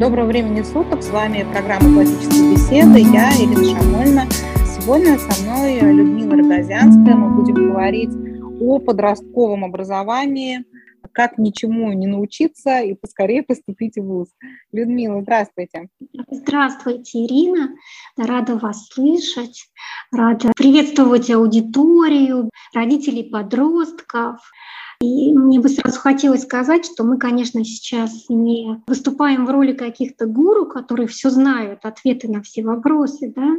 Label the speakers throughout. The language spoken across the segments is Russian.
Speaker 1: Доброго времени суток. С вами программа «Классические беседы». Я, Ирина Шамольна. Сегодня со мной Людмила Рогозянская. Мы будем говорить о подростковом образовании, как ничему не научиться и поскорее поступить в ВУЗ. Людмила, здравствуйте.
Speaker 2: Здравствуйте, Ирина. Рада вас слышать. Рада приветствовать аудиторию, родителей подростков. И мне бы сразу хотелось сказать, что мы, конечно, сейчас не выступаем в роли каких-то гуру, которые все знают, ответы на все вопросы, да,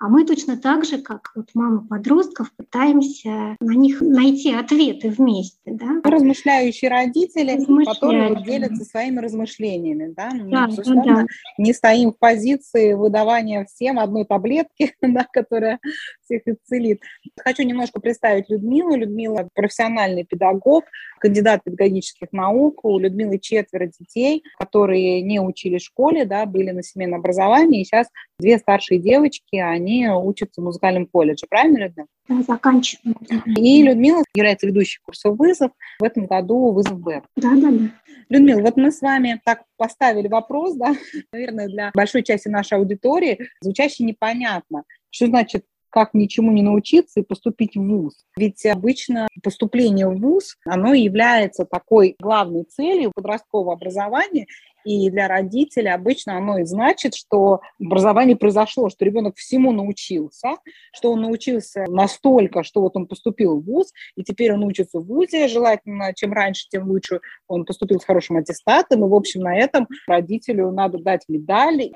Speaker 2: а мы точно так же, как вот мама подростков, пытаемся на них найти ответы вместе. Да?
Speaker 1: Размышляющие родители, Размышляющие. которые делятся своими размышлениями. Да? Мы, да, да, да. не стоим в позиции выдавания всем одной таблетки, да, которая всех исцелит. Хочу немножко представить Людмилу. Людмила – профессиональный педагог, кандидат педагогических наук. У Людмилы четверо детей, которые не учили в школе, да, были на семейном образовании. И сейчас две старшие девочки, они учатся в музыкальном колледже, правильно, Людмила?
Speaker 2: Да, заканчиваем.
Speaker 1: И Людмила является ведущей курса «Вызов». В этом году «Вызов Б».
Speaker 2: Да, да, да.
Speaker 1: Людмила, вот мы с вами так поставили вопрос, да, наверное, для большой части нашей аудитории, звучащий непонятно. Что значит как ничему не научиться и поступить в ВУЗ. Ведь обычно поступление в ВУЗ, оно является такой главной целью подросткового образования, и для родителей обычно оно и значит, что образование произошло, что ребенок всему научился, что он научился настолько, что вот он поступил в ВУЗ, и теперь он учится в ВУЗе, желательно, чем раньше, тем лучше он поступил с хорошим аттестатом, и, в общем, на этом родителю надо дать медаль.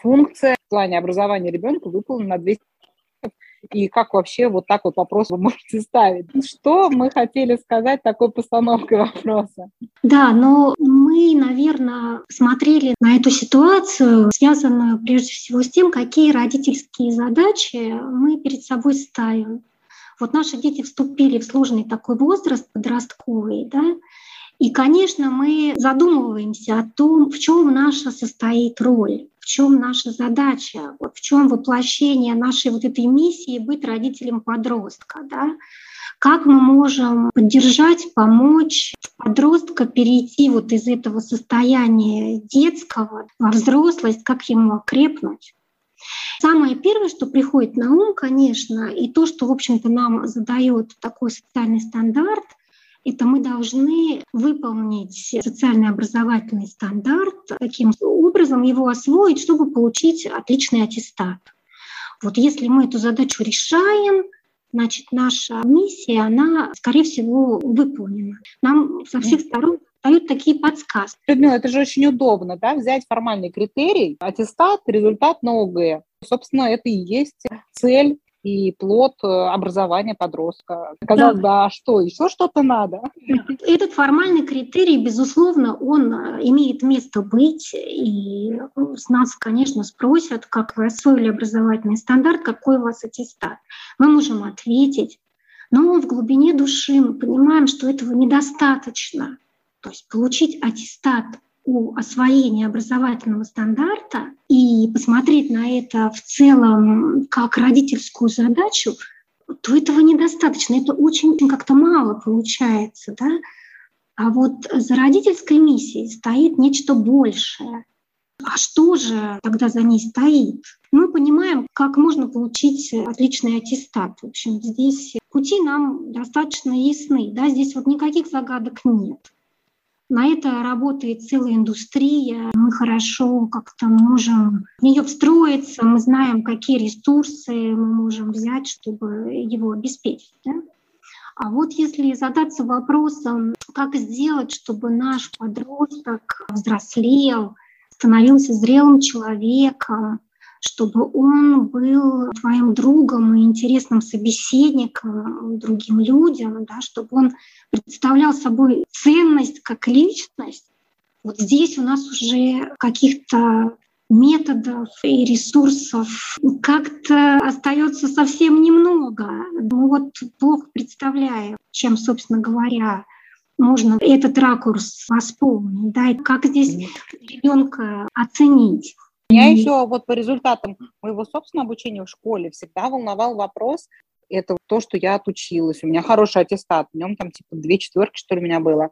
Speaker 1: Функция в плане образования ребенка выполнена на 200 и как вообще вот так вот вопрос вы можете ставить. Что мы хотели сказать такой постановкой вопроса?
Speaker 2: Да, но мы, наверное, смотрели на эту ситуацию, связанную прежде всего с тем, какие родительские задачи мы перед собой ставим. Вот наши дети вступили в сложный такой возраст подростковый, да, и, конечно, мы задумываемся о том, в чем наша состоит роль, в чем наша задача, вот в чем воплощение нашей вот этой миссии быть родителем подростка, да? как мы можем поддержать, помочь подростка перейти вот из этого состояния детского во взрослость, как ему окрепнуть. Самое первое, что приходит на ум, конечно, и то, что, в общем-то, нам задает такой социальный стандарт — это мы должны выполнить социальный образовательный стандарт, таким образом его освоить, чтобы получить отличный аттестат. Вот если мы эту задачу решаем, значит, наша миссия, она, скорее всего, выполнена. Нам со всех сторон дают такие подсказки.
Speaker 1: Людмила, это же очень удобно, да, взять формальный критерий, аттестат, результат на ОГЭ. Собственно, это и есть цель и плод э, образования подростка. Казалось да. бы, а что, еще что-то надо?
Speaker 2: Этот формальный критерий, безусловно, он э, имеет место быть, и с нас, конечно, спросят, как вы освоили образовательный стандарт, какой у вас аттестат. Мы можем ответить, но в глубине души мы понимаем, что этого недостаточно. То есть получить аттестат у освоения образовательного стандарта и посмотреть на это в целом как родительскую задачу, то этого недостаточно. Это очень как-то мало получается. Да? А вот за родительской миссией стоит нечто большее. А что же тогда за ней стоит? Мы понимаем, как можно получить отличный аттестат. В общем, здесь пути нам достаточно ясны. Да? Здесь вот никаких загадок нет. На это работает целая индустрия. Мы хорошо как-то можем в нее встроиться, мы знаем, какие ресурсы мы можем взять, чтобы его обеспечить. Да? А вот если задаться вопросом, как сделать, чтобы наш подросток взрослел, становился зрелым человеком, чтобы он был твоим другом и интересным собеседником другим людям, да, чтобы он представлял собой ценность как личность. Вот здесь у нас уже каких-то методов и ресурсов как-то остается совсем немного. Ну вот плохо представляю, чем, собственно говоря, можно этот ракурс восполнить, да, и как здесь ребенка оценить.
Speaker 1: Меня еще вот по результатам моего собственного обучения в школе всегда волновал вопрос, это то, что я отучилась, у меня хороший аттестат, в нем там типа две четверки, что ли, у меня было.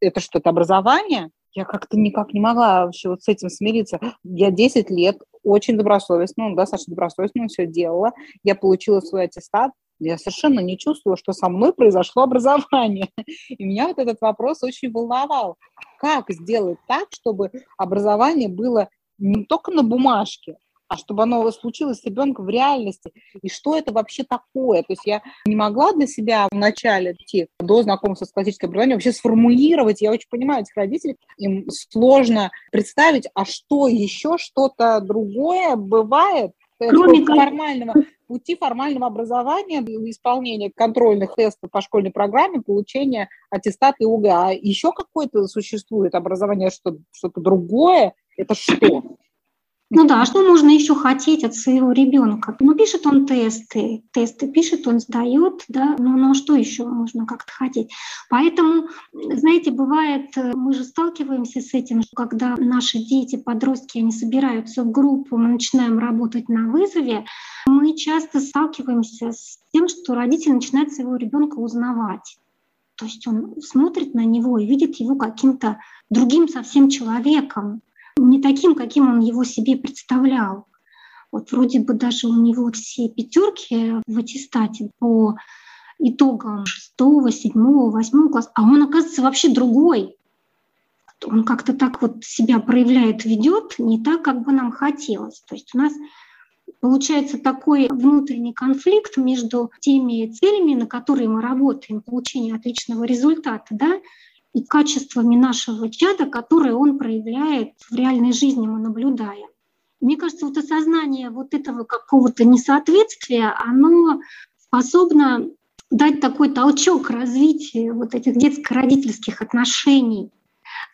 Speaker 1: Это что, это образование? я как-то никак не могла вообще вот с этим смириться. Я 10 лет очень добросовестно, ну, достаточно добросовестно все делала. Я получила свой аттестат, я совершенно не чувствовала, что со мной произошло образование. И меня вот этот вопрос очень волновал. Как сделать так, чтобы образование было не только на бумажке, а чтобы оно случилось с ребенком в реальности. И что это вообще такое? То есть я не могла для себя в начале идти до знакомства с классическим образованием вообще сформулировать. Я очень понимаю этих родителей, им сложно представить, а что еще, что-то другое бывает, Кроме формального пути формального образования, исполнения контрольных тестов по школьной программе, получения аттестата ИУГА. А еще какое-то существует образование, что, что-то другое? Это что?
Speaker 2: Ну да, а что можно еще хотеть от своего ребенка? Ну, пишет он тесты, тесты пишет, он сдает, да, ну, ну а что еще можно как-то хотеть? Поэтому, знаете, бывает, э, мы же сталкиваемся с этим, что когда наши дети, подростки, они собираются в группу, мы начинаем работать на вызове, мы часто сталкиваемся с тем, что родитель начинает своего ребенка узнавать. То есть он смотрит на него и видит его каким-то другим совсем человеком, не таким, каким он его себе представлял. Вот вроде бы даже у него все пятерки в аттестате по итогам шестого, седьмого, восьмого класса, а он оказывается вообще другой. Он как-то так вот себя проявляет, ведет не так, как бы нам хотелось. То есть у нас получается такой внутренний конфликт между теми целями, на которые мы работаем, получение отличного результата, да, и качествами нашего чада, которые он проявляет в реальной жизни, мы наблюдаем. Мне кажется, вот осознание вот этого какого-то несоответствия, оно способно дать такой толчок развитию вот этих детско-родительских отношений,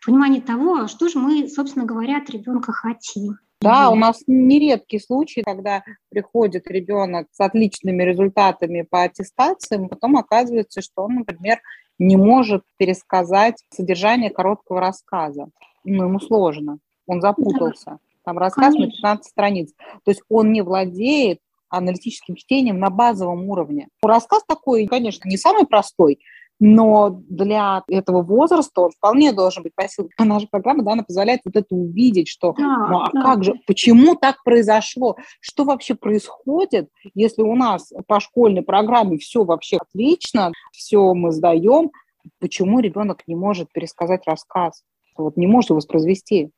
Speaker 2: понимание того, что же мы, собственно говоря, от ребенка хотим.
Speaker 1: Да, у нас нередкий случай, когда приходит ребенок с отличными результатами по аттестациям, потом оказывается, что он, например, не может пересказать содержание короткого рассказа. Ну, ему сложно, он запутался. Там рассказ Конечно. на 15 страниц. То есть он не владеет аналитическим чтением на базовом уровне. Рассказ такой, конечно, не самый простой, но для этого возраста он вполне должен быть посыл. А наша программа, да, она позволяет вот это увидеть, что да, ну а да. как же, почему так произошло, что вообще происходит, если у нас по школьной программе все вообще отлично, все мы сдаем, почему ребенок не может пересказать рассказ, вот не может воспроизвести?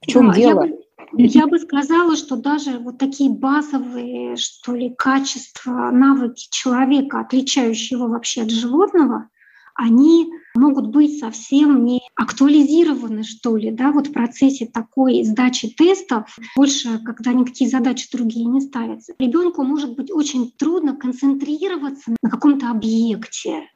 Speaker 1: В чем да, дело?
Speaker 2: Я бы, я бы сказала, что даже вот такие базовые, что ли, качества, навыки человека, отличающие его вообще от животного, они могут быть совсем не актуализированы, что ли, да, вот в процессе такой сдачи тестов, больше, когда никакие задачи другие не ставятся. Ребенку может быть очень трудно концентрироваться на каком-то объекте.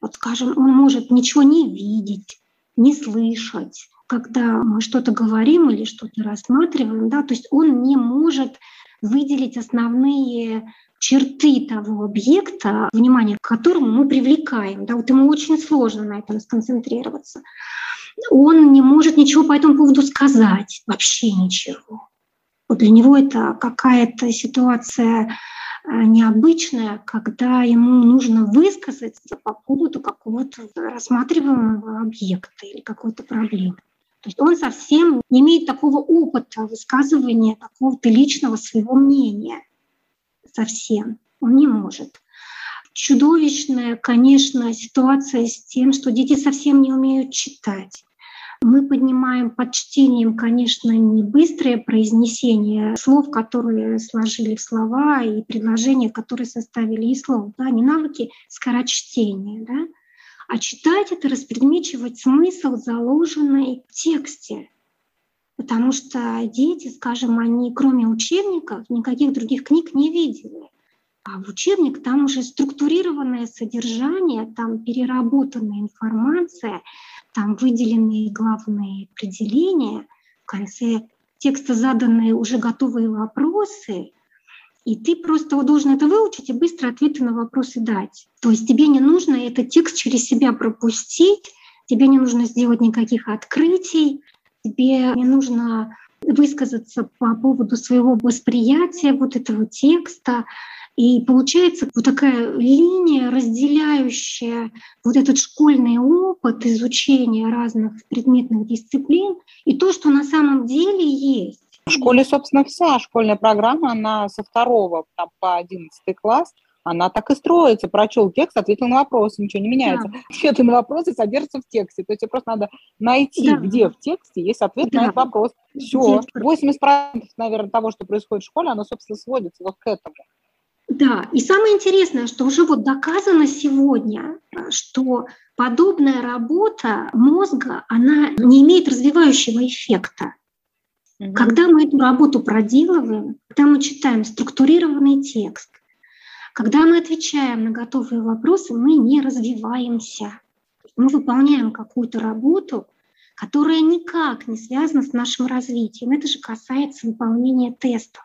Speaker 2: Вот, скажем, он может ничего не видеть, не слышать, когда мы что-то говорим или что-то рассматриваем, да, то есть он не может выделить основные черты того объекта, внимание к которому мы привлекаем. Да, вот ему очень сложно на этом сконцентрироваться. Он не может ничего по этому поводу сказать, вообще ничего. Вот для него это какая-то ситуация э, необычная, когда ему нужно высказаться по поводу какого-то рассматриваемого объекта или какой-то проблемы. То есть он совсем не имеет такого опыта высказывания какого-то личного своего мнения совсем. Он не может. Чудовищная, конечно, ситуация с тем, что дети совсем не умеют читать. Мы поднимаем под чтением, конечно, не быстрое произнесение слов, которые сложили в слова, и предложения, которые составили из слов, да, не навыки скорочтения, да, а читать — это распредмечивать смысл, заложенный в тексте. Потому что дети, скажем, они кроме учебников никаких других книг не видели. А в учебник там уже структурированное содержание, там переработанная информация, там выделенные главные определения, в конце текста заданные уже готовые вопросы, и ты просто должен это выучить и быстро ответы на вопросы дать. То есть тебе не нужно этот текст через себя пропустить, тебе не нужно сделать никаких открытий, тебе не нужно высказаться по поводу своего восприятия вот этого текста. И получается вот такая линия, разделяющая вот этот школьный опыт изучения разных предметных дисциплин и то, что на самом деле есть.
Speaker 1: В школе, собственно, вся школьная программа, она со второго там, по одиннадцатый класс, она так и строится. Прочел текст, ответил на вопросы, ничего не меняется. Да. Ответы на вопросы содержатся в тексте. То есть просто надо найти, да. где в тексте есть ответ да. на этот вопрос. Все. 80% наверное, того, что происходит в школе, оно, собственно, сводится вот к этому.
Speaker 2: Да, и самое интересное, что уже вот доказано сегодня, что подобная работа мозга, она не имеет развивающего эффекта. Угу. Когда мы эту работу проделываем, когда мы читаем структурированный текст, когда мы отвечаем на готовые вопросы, мы не развиваемся. Мы выполняем какую-то работу, которая никак не связана с нашим развитием. Это же касается выполнения тестов.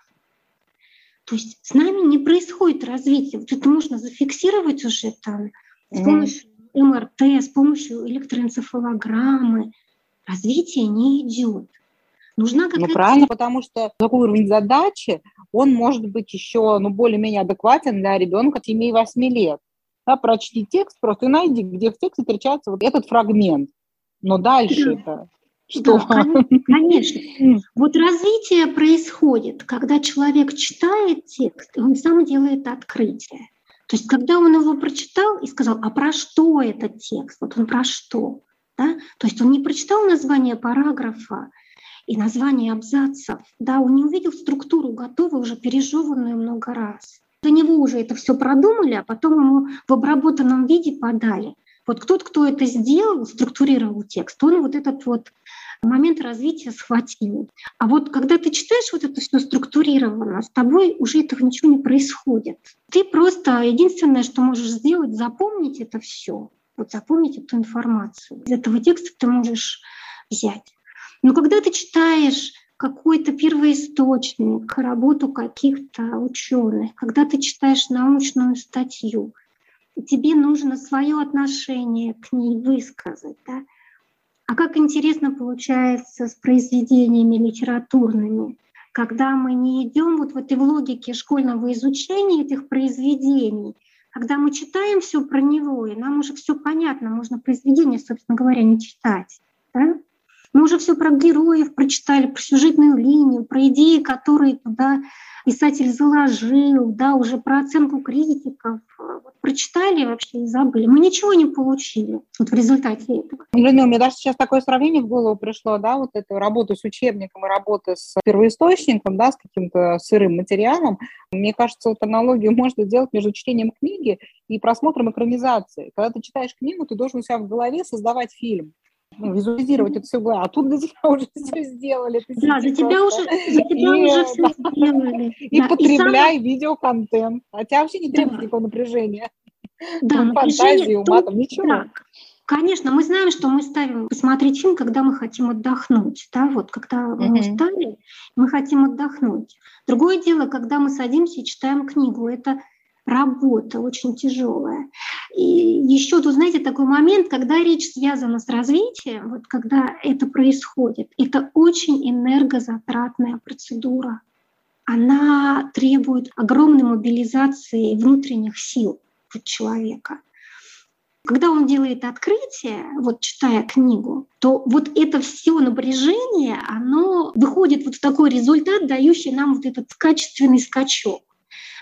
Speaker 2: То есть с нами не происходит развитие. Вот это можно зафиксировать уже там с помощью МРТ, с помощью электроэнцефалограммы. Развитие не идет.
Speaker 1: Нужна какая-то... Ну, правильно, потому что такой уровень задачи, он может быть еще ну, более-менее адекватен для ребенка 7-8 лет. Да, прочти текст просто и найди, где в тексте встречается вот этот фрагмент. Но дальше это
Speaker 2: что? Да, конечно. Вот развитие происходит, когда человек читает текст, и он сам делает открытие. То есть, когда он его прочитал и сказал, а про что этот текст? Вот он про что? Да? То есть он не прочитал название параграфа и название абзацев, да, он не увидел структуру готовую, уже пережеванную много раз. До него уже это все продумали, а потом ему в обработанном виде подали. Вот кто-то, кто это сделал, структурировал текст, он вот этот вот момент развития схватил. А вот когда ты читаешь вот это все структурированно, с тобой уже этого ничего не происходит. Ты просто единственное, что можешь сделать, запомнить это все. Вот запомнить эту информацию. Из этого текста ты можешь взять. Но когда ты читаешь какой-то первоисточник, работу каких-то ученых, когда ты читаешь научную статью, тебе нужно свое отношение к ней высказать. Да? А как интересно получается с произведениями литературными, когда мы не идем вот в этой логике школьного изучения этих произведений, когда мы читаем все про него, и нам уже все понятно, можно произведение, собственно говоря, не читать. Да? Мы уже все про героев прочитали, про сюжетную линию, про идеи, которые туда писатель заложил, да, уже про оценку критиков. Вот прочитали вообще и забыли. Мы ничего не получили вот в результате этого.
Speaker 1: Людмила, мне даже сейчас такое сравнение в голову пришло, да, вот эту работу с учебником и работу с первоисточником, да, с каким-то сырым материалом. Мне кажется, вот аналогию можно сделать между чтением книги и просмотром экранизации. Когда ты читаешь книгу, ты должен у себя в голове создавать фильм ну, визуализировать это все в а тут для тебя уже все сделали.
Speaker 2: Да, за тебя уже, за тебя и, уже все сделали.
Speaker 1: И да. потребляй и самое... видеоконтент. А тебя вообще не требует да. никакого напряжения.
Speaker 2: Да, ну, фантазии, ума, там ничего. Да. Конечно, мы знаем, что мы ставим посмотреть фильм, когда мы хотим отдохнуть. Да? Вот, когда мы mm-hmm. устали, мы хотим отдохнуть. Другое дело, когда мы садимся и читаем книгу. Это работа очень тяжелая. И еще тут, знаете, такой момент, когда речь связана с развитием, вот когда это происходит, это очень энергозатратная процедура. Она требует огромной мобилизации внутренних сил человека. Когда он делает открытие, вот читая книгу, то вот это все напряжение, оно выходит вот в такой результат, дающий нам вот этот качественный скачок.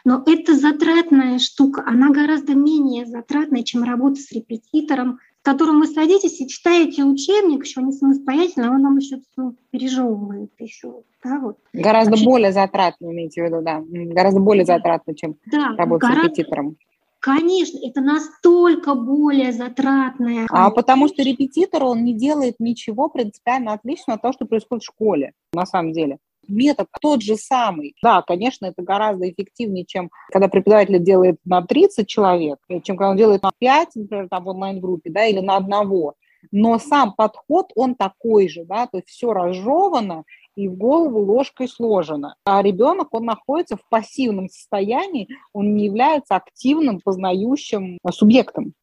Speaker 2: Но это затратная штука, она гораздо менее затратная, чем работа с репетитором, с которым вы садитесь и читаете учебник, еще не самостоятельно, он нам еще все пережевывает еще. Да, вот.
Speaker 1: Гораздо Вообще, более затратно, имеете в виду, да. Гораздо более затратно, чем да, работа гораздо, с репетитором.
Speaker 2: Конечно, это настолько более затратное.
Speaker 1: А потому что репетитор, он не делает ничего принципиально отличного от того, что происходит в школе, на самом деле метод тот же самый. Да, конечно, это гораздо эффективнее, чем когда преподаватель делает на 30 человек, чем когда он делает на 5, например, там в онлайн-группе, да, или на одного. Но сам подход, он такой же, да, то есть все разжевано и в голову ложкой сложено. А ребенок, он находится в пассивном состоянии, он не является активным, познающим субъектом.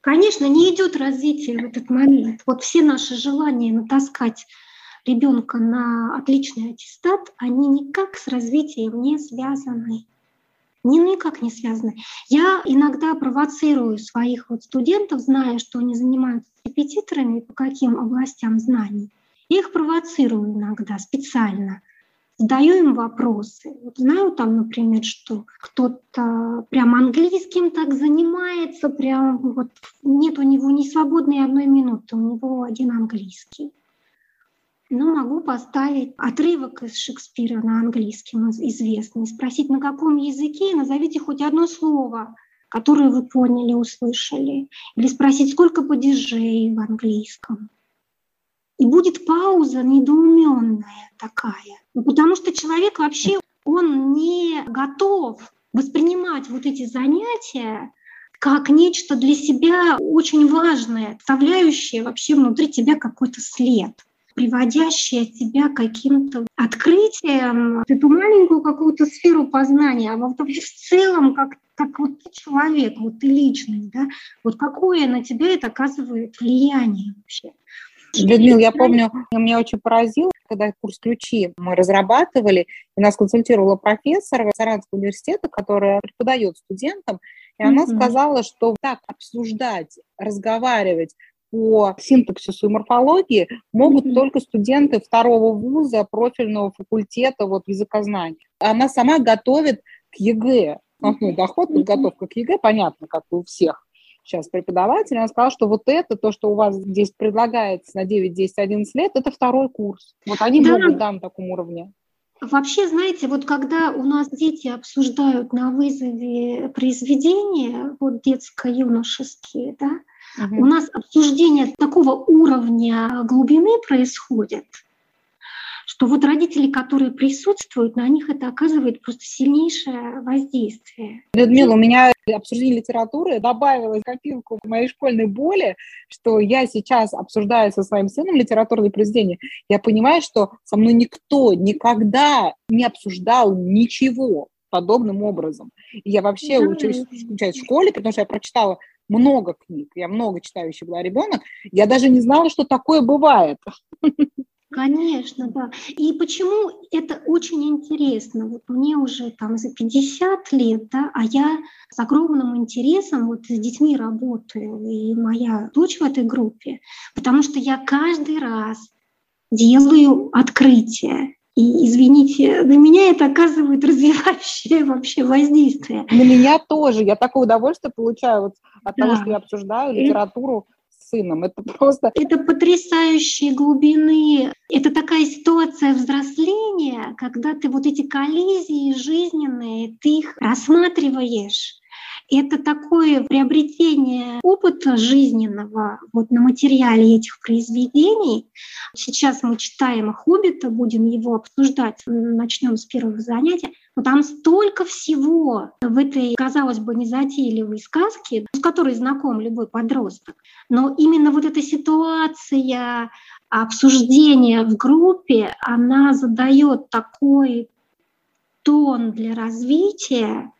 Speaker 2: Конечно, не идет развитие в этот момент. Вот все наши желания натаскать ребенка на отличный аттестат, они никак с развитием не связаны. Ни, никак не связаны. Я иногда провоцирую своих вот студентов, зная, что они занимаются репетиторами по каким областям знаний. Я их провоцирую иногда специально задаю им вопросы. Вот знаю там, например, что кто-то прям английским так занимается, прям вот нет у него ни свободной одной минуты, у него один английский. Ну, могу поставить отрывок из Шекспира на английском известный, спросить, на каком языке, назовите хоть одно слово, которое вы поняли, услышали. Или спросить, сколько падежей в английском. И будет пауза недоуменная такая. Ну, потому что человек вообще, он не готов воспринимать вот эти занятия как нечто для себя очень важное, оставляющее вообще внутри тебя какой-то след приводящее тебя к каким-то открытиям, эту маленькую какую-то сферу познания, а вообще в целом как, как вот ты человек, вот ты личность, да, вот какое на тебя это оказывает влияние вообще.
Speaker 1: Людмила, я помню, меня очень поразило, когда курс ключи мы разрабатывали, и нас консультировала профессор Саранского университета, которая преподает студентам, и она mm-hmm. сказала, что так обсуждать, разговаривать по синтаксису и морфологии могут mm-hmm. только студенты второго вуза профильного факультета вот, языкознания. Она сама готовит к ЕГЭ, основной доход, подготовка к ЕГЭ, понятно, как у всех сейчас преподаватель, она сказала, что вот это, то, что у вас здесь предлагается на 9, 10, 11 лет, это второй курс. Вот они да. могут, да, на таком уровне.
Speaker 2: Вообще, знаете, вот когда у нас дети обсуждают на вызове произведения, вот детско-юношеские, да, угу. у нас обсуждение такого уровня глубины происходит, что вот родители, которые присутствуют, на них это оказывает просто сильнейшее воздействие.
Speaker 1: Людмила, у меня обсуждение литературы добавилось копилку к моей школьной боли, что я сейчас обсуждаю со своим сыном литературные произведения. Я понимаю, что со мной никто никогда не обсуждал ничего подобным образом. И я вообще училась в школе, потому что я прочитала много книг, я много читающий была ребенок, я даже не знала, что такое бывает.
Speaker 2: Конечно, да. И почему это очень интересно? Вот мне уже там за 50 лет, да, а я с огромным интересом вот с детьми работаю, и моя дочь в этой группе, потому что я каждый раз делаю открытие. И, извините, на меня это оказывает развивающее вообще воздействие.
Speaker 1: На меня тоже. Я такое удовольствие получаю вот от да. того, что я обсуждаю литературу сыном. Это просто...
Speaker 2: Это потрясающие глубины. Это такая ситуация взросления, когда ты вот эти коллизии жизненные, ты их рассматриваешь это такое приобретение опыта жизненного вот на материале этих произведений. Сейчас мы читаем «Хоббита», будем его обсуждать, начнем с первого занятия. Но там столько всего в этой, казалось бы, незатейливой сказке, с которой знаком любой подросток. Но именно вот эта ситуация обсуждения в группе, она задает такой тон для развития,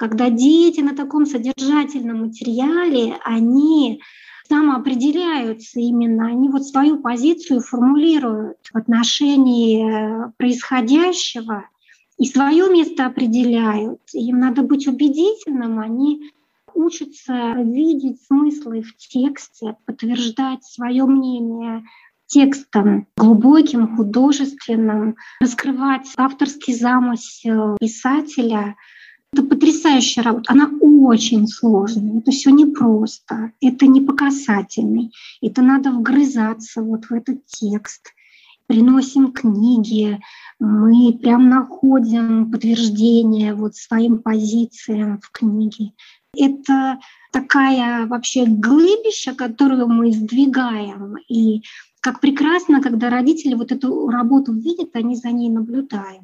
Speaker 2: когда дети на таком содержательном материале, они самоопределяются именно, они вот свою позицию формулируют в отношении э, происходящего и свое место определяют. Им надо быть убедительным, они учатся видеть смыслы в тексте, подтверждать свое мнение текстом глубоким, художественным, раскрывать авторский замысел писателя — это потрясающая работа. Она очень сложная. Это все непросто. Это не по касательной. Это надо вгрызаться вот в этот текст. Приносим книги, мы прям находим подтверждение вот своим позициям в книге. Это такая вообще глыбища, которую мы сдвигаем. И как прекрасно, когда родители вот эту работу видят, они за ней наблюдают.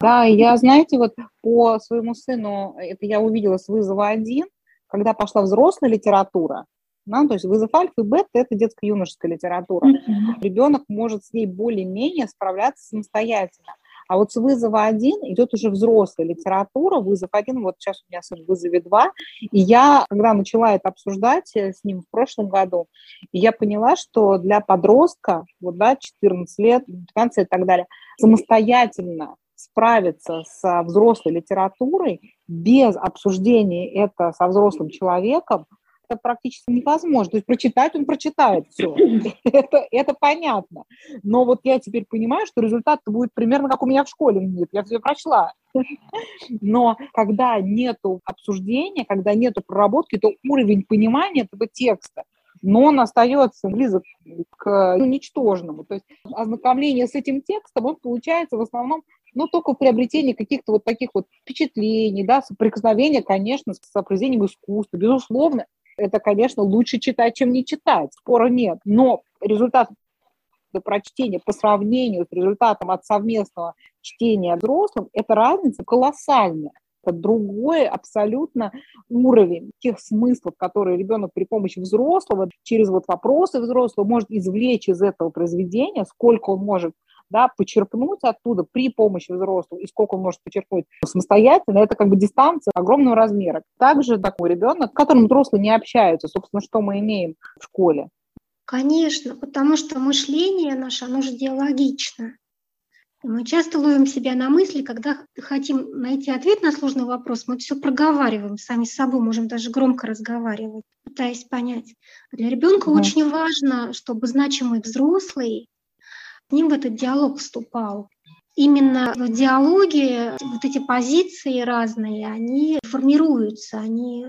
Speaker 1: Да, я, знаете, вот по своему сыну, это я увидела с вызова один, когда пошла взрослая литература, да, то есть вызов альфа и бета – это детско-юношеская литература. Mm-hmm. Ребенок может с ней более-менее справляться самостоятельно. А вот с вызова один идет уже взрослая литература, вызов один, вот сейчас у меня сын в вызове два, и я, когда начала это обсуждать э, с ним в прошлом году, я поняла, что для подростка, вот, да, 14 лет, 15 и так далее, самостоятельно справиться с взрослой литературой без обсуждения это со взрослым человеком, это практически невозможно. То есть прочитать он прочитает все. это, это понятно. Но вот я теперь понимаю, что результат будет примерно как у меня в школе. Нет, я все прочла. Но когда нет обсуждения, когда нет проработки, то уровень понимания этого текста но он остается близок к ну, ничтожному. То есть ознакомление с этим текстом, он получается в основном ну, только в приобретении каких-то вот таких вот впечатлений, да, соприкосновения, конечно, с произведением искусства. Безусловно, это, конечно, лучше читать, чем не читать, спора нет. Но результат прочтения по сравнению с результатом от совместного чтения взрослым, эта разница колоссальная. Это другой абсолютно уровень тех смыслов, которые ребенок при помощи взрослого, через вот вопросы взрослого может извлечь из этого произведения, сколько он может да, почерпнуть оттуда при помощи взрослого, и сколько он может почерпнуть самостоятельно, это как бы дистанция огромного размера. Также такой ребенок, с которым взрослые не общаются, собственно, что мы имеем в школе.
Speaker 2: Конечно, потому что мышление наше, оно же диалогично. Мы часто ловим себя на мысли, когда хотим найти ответ на сложный вопрос, мы все проговариваем сами с собой, можем даже громко разговаривать, пытаясь понять. Для ребенка да. очень важно, чтобы значимый взрослый ним в этот диалог вступал. Именно в диалоге вот эти позиции разные, они формируются, они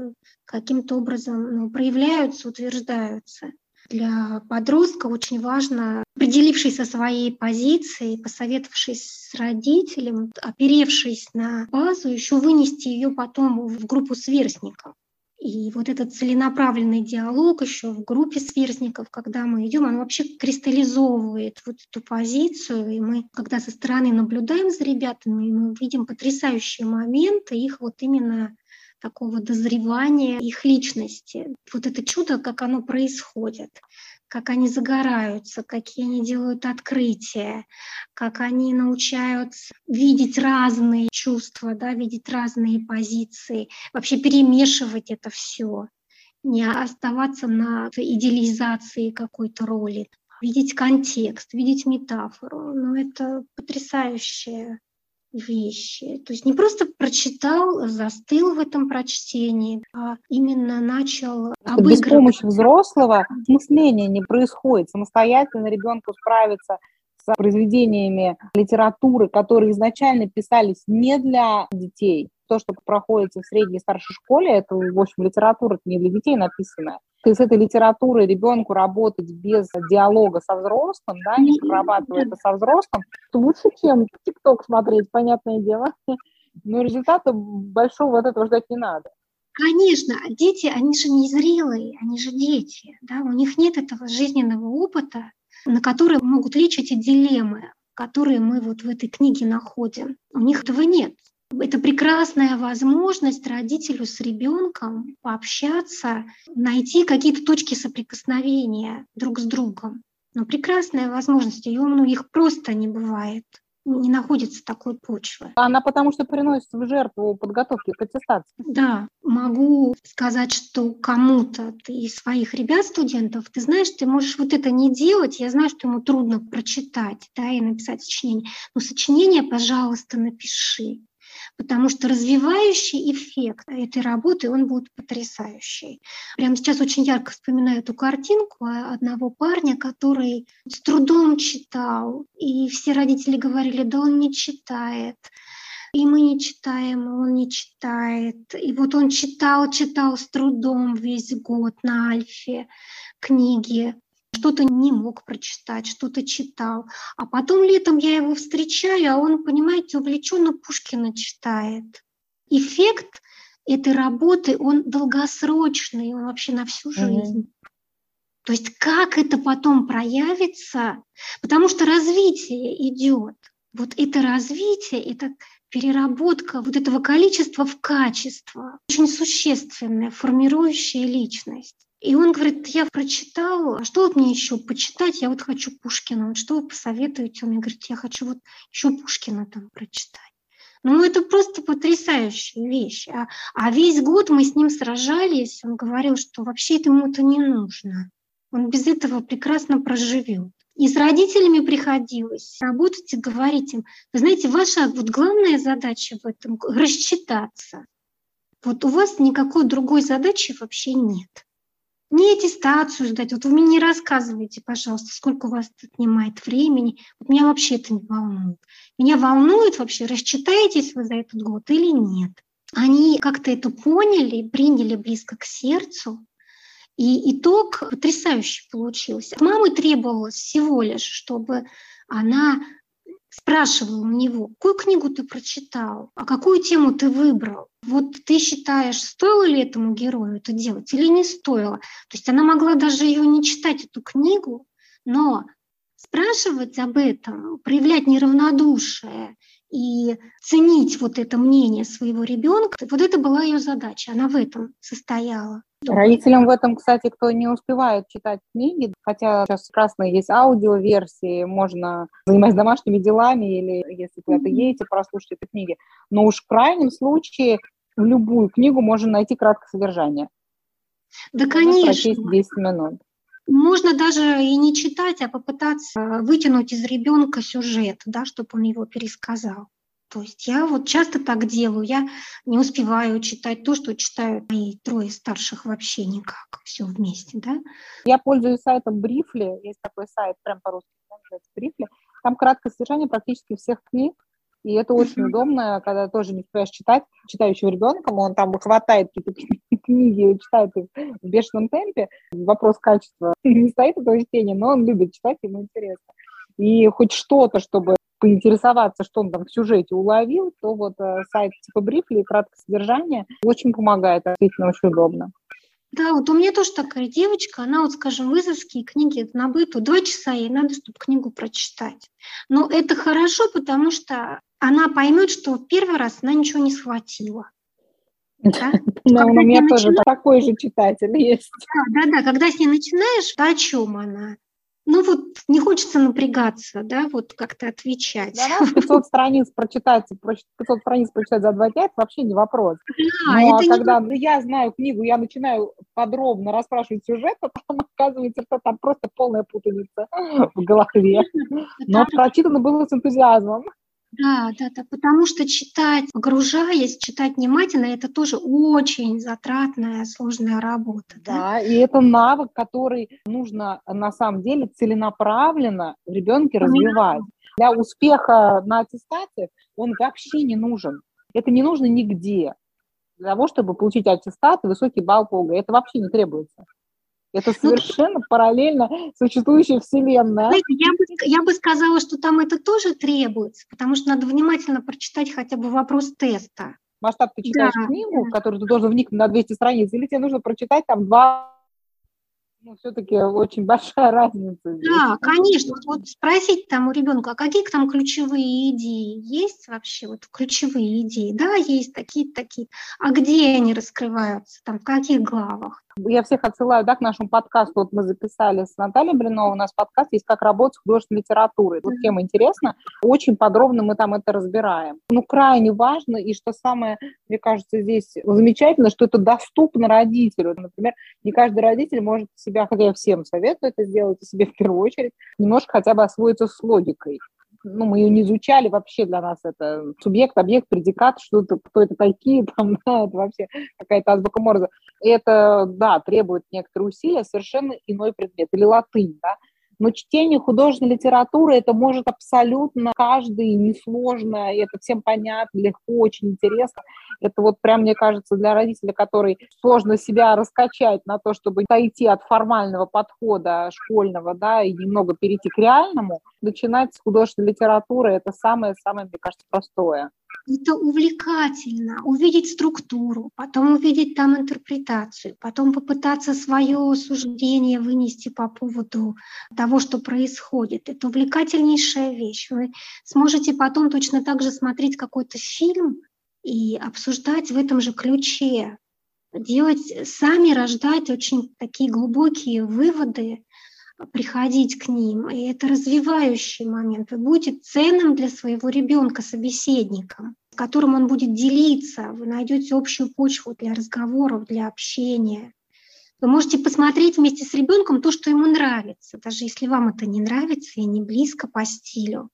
Speaker 2: каким-то образом ну, проявляются, утверждаются. Для подростка очень важно, определившись со своей позицией, посоветовавшись с родителем, оперевшись на базу, еще вынести ее потом в группу сверстников. И вот этот целенаправленный диалог еще в группе сверстников, когда мы идем, он вообще кристаллизовывает вот эту позицию. И мы, когда со стороны наблюдаем за ребятами, мы видим потрясающие моменты их вот именно такого дозревания их личности. Вот это чудо, как оно происходит как они загораются, какие они делают открытия, как они научаются видеть разные чувства, да, видеть разные позиции, вообще перемешивать это все, не оставаться на идеализации какой-то роли, видеть контекст, видеть метафору. Ну, это потрясающее вещи. То есть не просто прочитал, застыл в этом прочтении, а именно начал обыгрывать.
Speaker 1: Без помощи взрослого осмысление не происходит. Самостоятельно ребенку справиться с произведениями литературы, которые изначально писались не для детей, то, что проходится в средней и старшей школе, это, в общем, литература не для детей написанная. И с этой литературой ребенку работать без диалога со взрослым, да, не прорабатывая это со взрослым, то лучше, чем ТикТок смотреть, понятное дело. Но результата большого от этого ждать не надо.
Speaker 2: Конечно, дети, они же не зрелые, они же дети, да, у них нет этого жизненного опыта, на который могут лечь эти дилеммы, которые мы вот в этой книге находим. У них этого нет. Это прекрасная возможность родителю с ребенком пообщаться, найти какие-то точки соприкосновения друг с другом. Но прекрасная возможность, ее у многих просто не бывает не находится такой почвы.
Speaker 1: Она потому что приносит в жертву подготовки к аттестации.
Speaker 2: Да, могу сказать, что кому-то из своих ребят, студентов, ты знаешь, ты можешь вот это не делать, я знаю, что ему трудно прочитать да, и написать сочинение, но сочинение, пожалуйста, напиши потому что развивающий эффект этой работы, он будет потрясающий. Прямо сейчас очень ярко вспоминаю эту картинку одного парня, который с трудом читал, и все родители говорили, да он не читает, и мы не читаем, он не читает. И вот он читал, читал с трудом весь год на Альфе книги что-то не мог прочитать, что-то читал. А потом летом я его встречаю, а он, понимаете, увлеченно Пушкина читает. Эффект этой работы, он долгосрочный, он вообще на всю жизнь. Mm-hmm. То есть как это потом проявится, потому что развитие идет. Вот это развитие, это переработка вот этого количества в качество, очень существенная, формирующая личность. И он говорит, я прочитал, а что вот мне еще почитать? Я вот хочу Пушкина. Вот что вы посоветуете? Он мне говорит, я хочу вот еще Пушкина там прочитать. Ну, это просто потрясающая вещь. А, а весь год мы с ним сражались. Он говорил, что вообще это не нужно. Он без этого прекрасно проживет. И с родителями приходилось работать и говорить им, вы знаете, ваша вот главная задача в этом – рассчитаться. Вот у вас никакой другой задачи вообще нет. Не аттестацию сдать. Вот вы мне не рассказывайте, пожалуйста, сколько у вас отнимает времени. Вот меня вообще это не волнует. Меня волнует вообще, рассчитаетесь вы за этот год или нет. Они как-то это поняли, приняли близко к сердцу, и итог потрясающий получился. От мамы требовалось всего лишь, чтобы она спрашивала у него, какую книгу ты прочитал, а какую тему ты выбрал. Вот ты считаешь, стоило ли этому герою это делать или не стоило? То есть она могла даже ее не читать, эту книгу, но спрашивать об этом, проявлять неравнодушие и ценить вот это мнение своего ребенка, вот это была ее задача, она в этом состояла.
Speaker 1: Родителям в этом, кстати, кто не успевает читать книги, хотя сейчас прекрасно есть аудиоверсии, можно заниматься домашними делами или если куда-то едете, прослушать эти книги. Но уж в крайнем случае в любую книгу можно найти краткое содержание.
Speaker 2: Да, конечно. Прочесть
Speaker 1: 10 минут.
Speaker 2: Можно даже и не читать, а попытаться вытянуть из ребенка сюжет, да, чтобы он его пересказал. То есть я вот часто так делаю, я не успеваю читать то, что читают мои трое старших вообще никак, все вместе, да.
Speaker 1: Я пользуюсь сайтом Брифли, есть такой сайт, прям по-русски называется Брифли, там краткое содержание практически всех книг, и это очень удобно, когда тоже не успеваешь читать читающим ребенком, он там хватает какие-то книги, читает их в бешеном темпе. Вопрос качества не стоит этого чтения, но он любит читать, ему интересно. И хоть что-то, чтобы поинтересоваться, что он там в сюжете уловил, то вот э, сайт типа Брифли, краткое содержание, очень помогает, действительно очень удобно.
Speaker 2: Да, вот у меня тоже такая девочка, она вот, скажем, вызовские книги на быту, два часа ей надо, чтобы книгу прочитать. Но это хорошо, потому что она поймет, что первый раз она ничего не схватила.
Speaker 1: Да? Да, у меня тоже такой же читатель есть.
Speaker 2: Да, да, да, когда с ней начинаешь, о чем она? ну вот не хочется напрягаться, да, вот как-то отвечать.
Speaker 1: Да, 500 страниц прочитать, 500 страниц прочитать за два дня, это вообще не вопрос. Да, Но это когда не... я знаю книгу, я начинаю подробно расспрашивать сюжет, а там оказывается, что там просто полная путаница в голове. Но прочитано было с энтузиазмом.
Speaker 2: Да, да, да, потому что читать, погружаясь, читать внимательно, это тоже очень затратная, сложная работа.
Speaker 1: Да, да и это навык, который нужно на самом деле целенаправленно в ребенке развивать. Для успеха на аттестации он вообще не нужен. Это не нужно нигде. Для того, чтобы получить аттестат и высокий балл по ОГЭ, это вообще не требуется. Это ну, совершенно параллельно существующая вселенная.
Speaker 2: Знаете, я, бы, я бы сказала, что там это тоже требуется, потому что надо внимательно прочитать хотя бы вопрос теста.
Speaker 1: Масштаб ты читаешь да, книгу, которую ты должен вникнуть на 200 страниц, или тебе нужно прочитать там два ну, все-таки очень большая разница.
Speaker 2: Здесь. Да, конечно. Вот, спросить там у ребенка, а какие там ключевые идеи есть вообще? Вот ключевые идеи, да, есть такие такие. А где они раскрываются? Там в каких главах?
Speaker 1: Я всех отсылаю да, к нашему подкасту. Вот мы записали с Натальей Блиновой, у нас подкаст есть «Как работать с художественной литературой». Вот тема интересна. Очень подробно мы там это разбираем. Ну, крайне важно, и что самое, мне кажется, здесь замечательно, что это доступно родителю. Например, не каждый родитель может себя, хотя я всем советую это сделать, и себе в первую очередь, немножко хотя бы освоиться с логикой ну, мы ее не изучали вообще для нас это субъект, объект, предикат, что это, кто это такие, там, да, это вообще какая-то азбука Морзе. Это, да, требует некоторые усилия, совершенно иной предмет, или латынь, да, но чтение художественной литературы это может абсолютно каждый, несложно, это всем понятно, легко, очень интересно. Это вот прям, мне кажется, для родителя, который сложно себя раскачать на то, чтобы отойти от формального подхода школьного, да, и немного перейти к реальному, начинать с художественной литературы, это самое-самое, мне кажется, простое
Speaker 2: это увлекательно, увидеть структуру, потом увидеть там интерпретацию, потом попытаться свое суждение вынести по поводу того, что происходит. Это увлекательнейшая вещь. Вы сможете потом точно так же смотреть какой-то фильм и обсуждать в этом же ключе, делать, сами рождать очень такие глубокие выводы, приходить к ним. И это развивающий момент. Вы будете ценным для своего ребенка собеседником, с которым он будет делиться. Вы найдете общую почву для разговоров, для общения. Вы можете посмотреть вместе с ребенком то, что ему нравится, даже если вам это не нравится и не близко по стилю.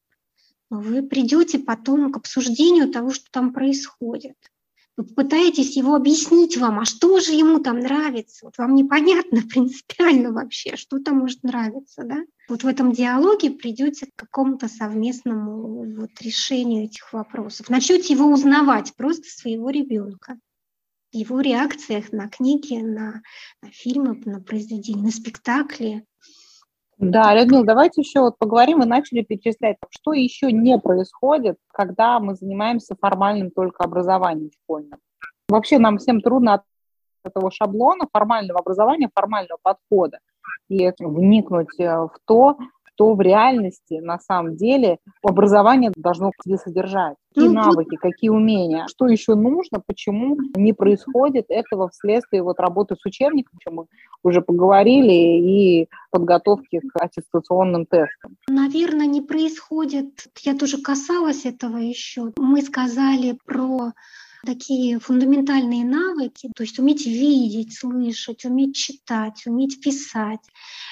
Speaker 2: Вы придете потом к обсуждению того, что там происходит. Вы попытаетесь его объяснить вам, а что же ему там нравится. Вот вам непонятно принципиально вообще, что там может нравиться. Да? Вот в этом диалоге придете к какому-то совместному вот решению этих вопросов. Начнете его узнавать, просто своего ребенка его реакциях на книги, на, на фильмы, на произведения, на спектакли.
Speaker 1: Да, Людмила, давайте еще вот поговорим. Мы начали перечислять, что еще не происходит, когда мы занимаемся формальным только образованием школьным. Вообще нам всем трудно от этого шаблона формального образования, формального подхода и вникнуть э, в то, что в реальности на самом деле образование должно себе содержать. Какие ну, навыки, какие умения, что еще нужно, почему не происходит этого вследствие вот работы с учебником, о чем мы уже поговорили, и подготовки к аттестационным тестам.
Speaker 2: Наверное, не происходит, я тоже касалась этого еще. Мы сказали про такие фундаментальные навыки, то есть уметь видеть, слышать, уметь читать, уметь писать.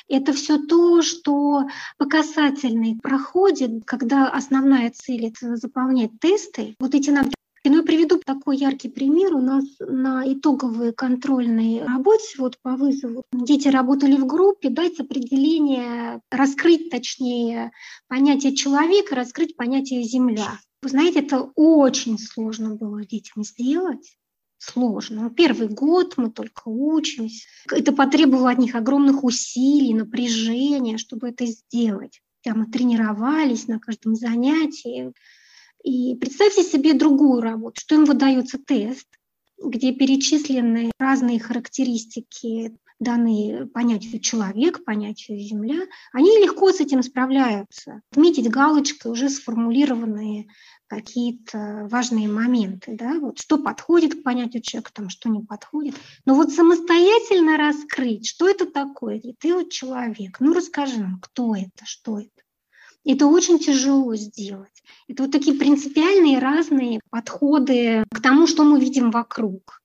Speaker 2: Это все то, что по касательной проходит, когда основная цель — это заполнять тесты. Вот эти навыки ну, я приведу такой яркий пример. У нас на итоговой контрольной работе вот по вызову дети работали в группе, дать определение, раскрыть точнее понятие человека, раскрыть понятие земля. Вы знаете, это очень сложно было детям сделать. Сложно. Первый год мы только учимся. Это потребовало от них огромных усилий, напряжения, чтобы это сделать. Мы тренировались на каждом занятии. И представьте себе другую работу, что им выдается тест, где перечислены разные характеристики данные понятию человек, понятию земля, они легко с этим справляются. Отметить галочкой уже сформулированные какие-то важные моменты, да, вот что подходит к понятию человека, там, что не подходит. Но вот самостоятельно раскрыть, что это такое, и ты вот человек, ну расскажи нам, кто это, что это. Это очень тяжело сделать. Это вот такие принципиальные разные подходы к тому, что мы видим вокруг.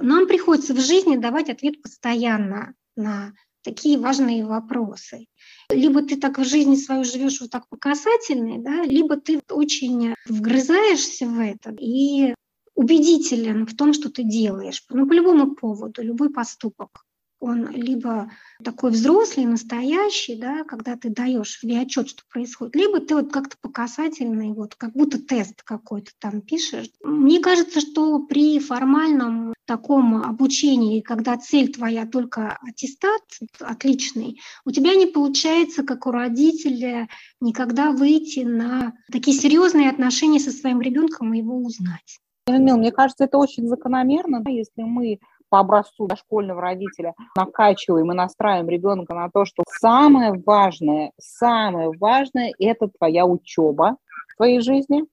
Speaker 2: Нам приходится в жизни давать ответ постоянно на такие важные вопросы. Либо ты так в жизни свою живешь вот так по касательной, да, либо ты очень вгрызаешься в это и убедителен в том, что ты делаешь. Ну, по любому поводу, любой поступок он либо такой взрослый, настоящий, да, когда ты даешь себе отчет, что происходит, либо ты вот как-то показательный, вот как будто тест какой-то там пишешь. Мне кажется, что при формальном таком обучении, когда цель твоя только аттестат отличный, у тебя не получается, как у родителя, никогда выйти на такие серьезные отношения со своим ребенком и его узнать.
Speaker 1: Мне кажется, это очень закономерно, если мы по образцу дошкольного родителя накачиваем и настраиваем ребенка на то, что самое важное, самое важное – это твоя учеба в твоей жизни.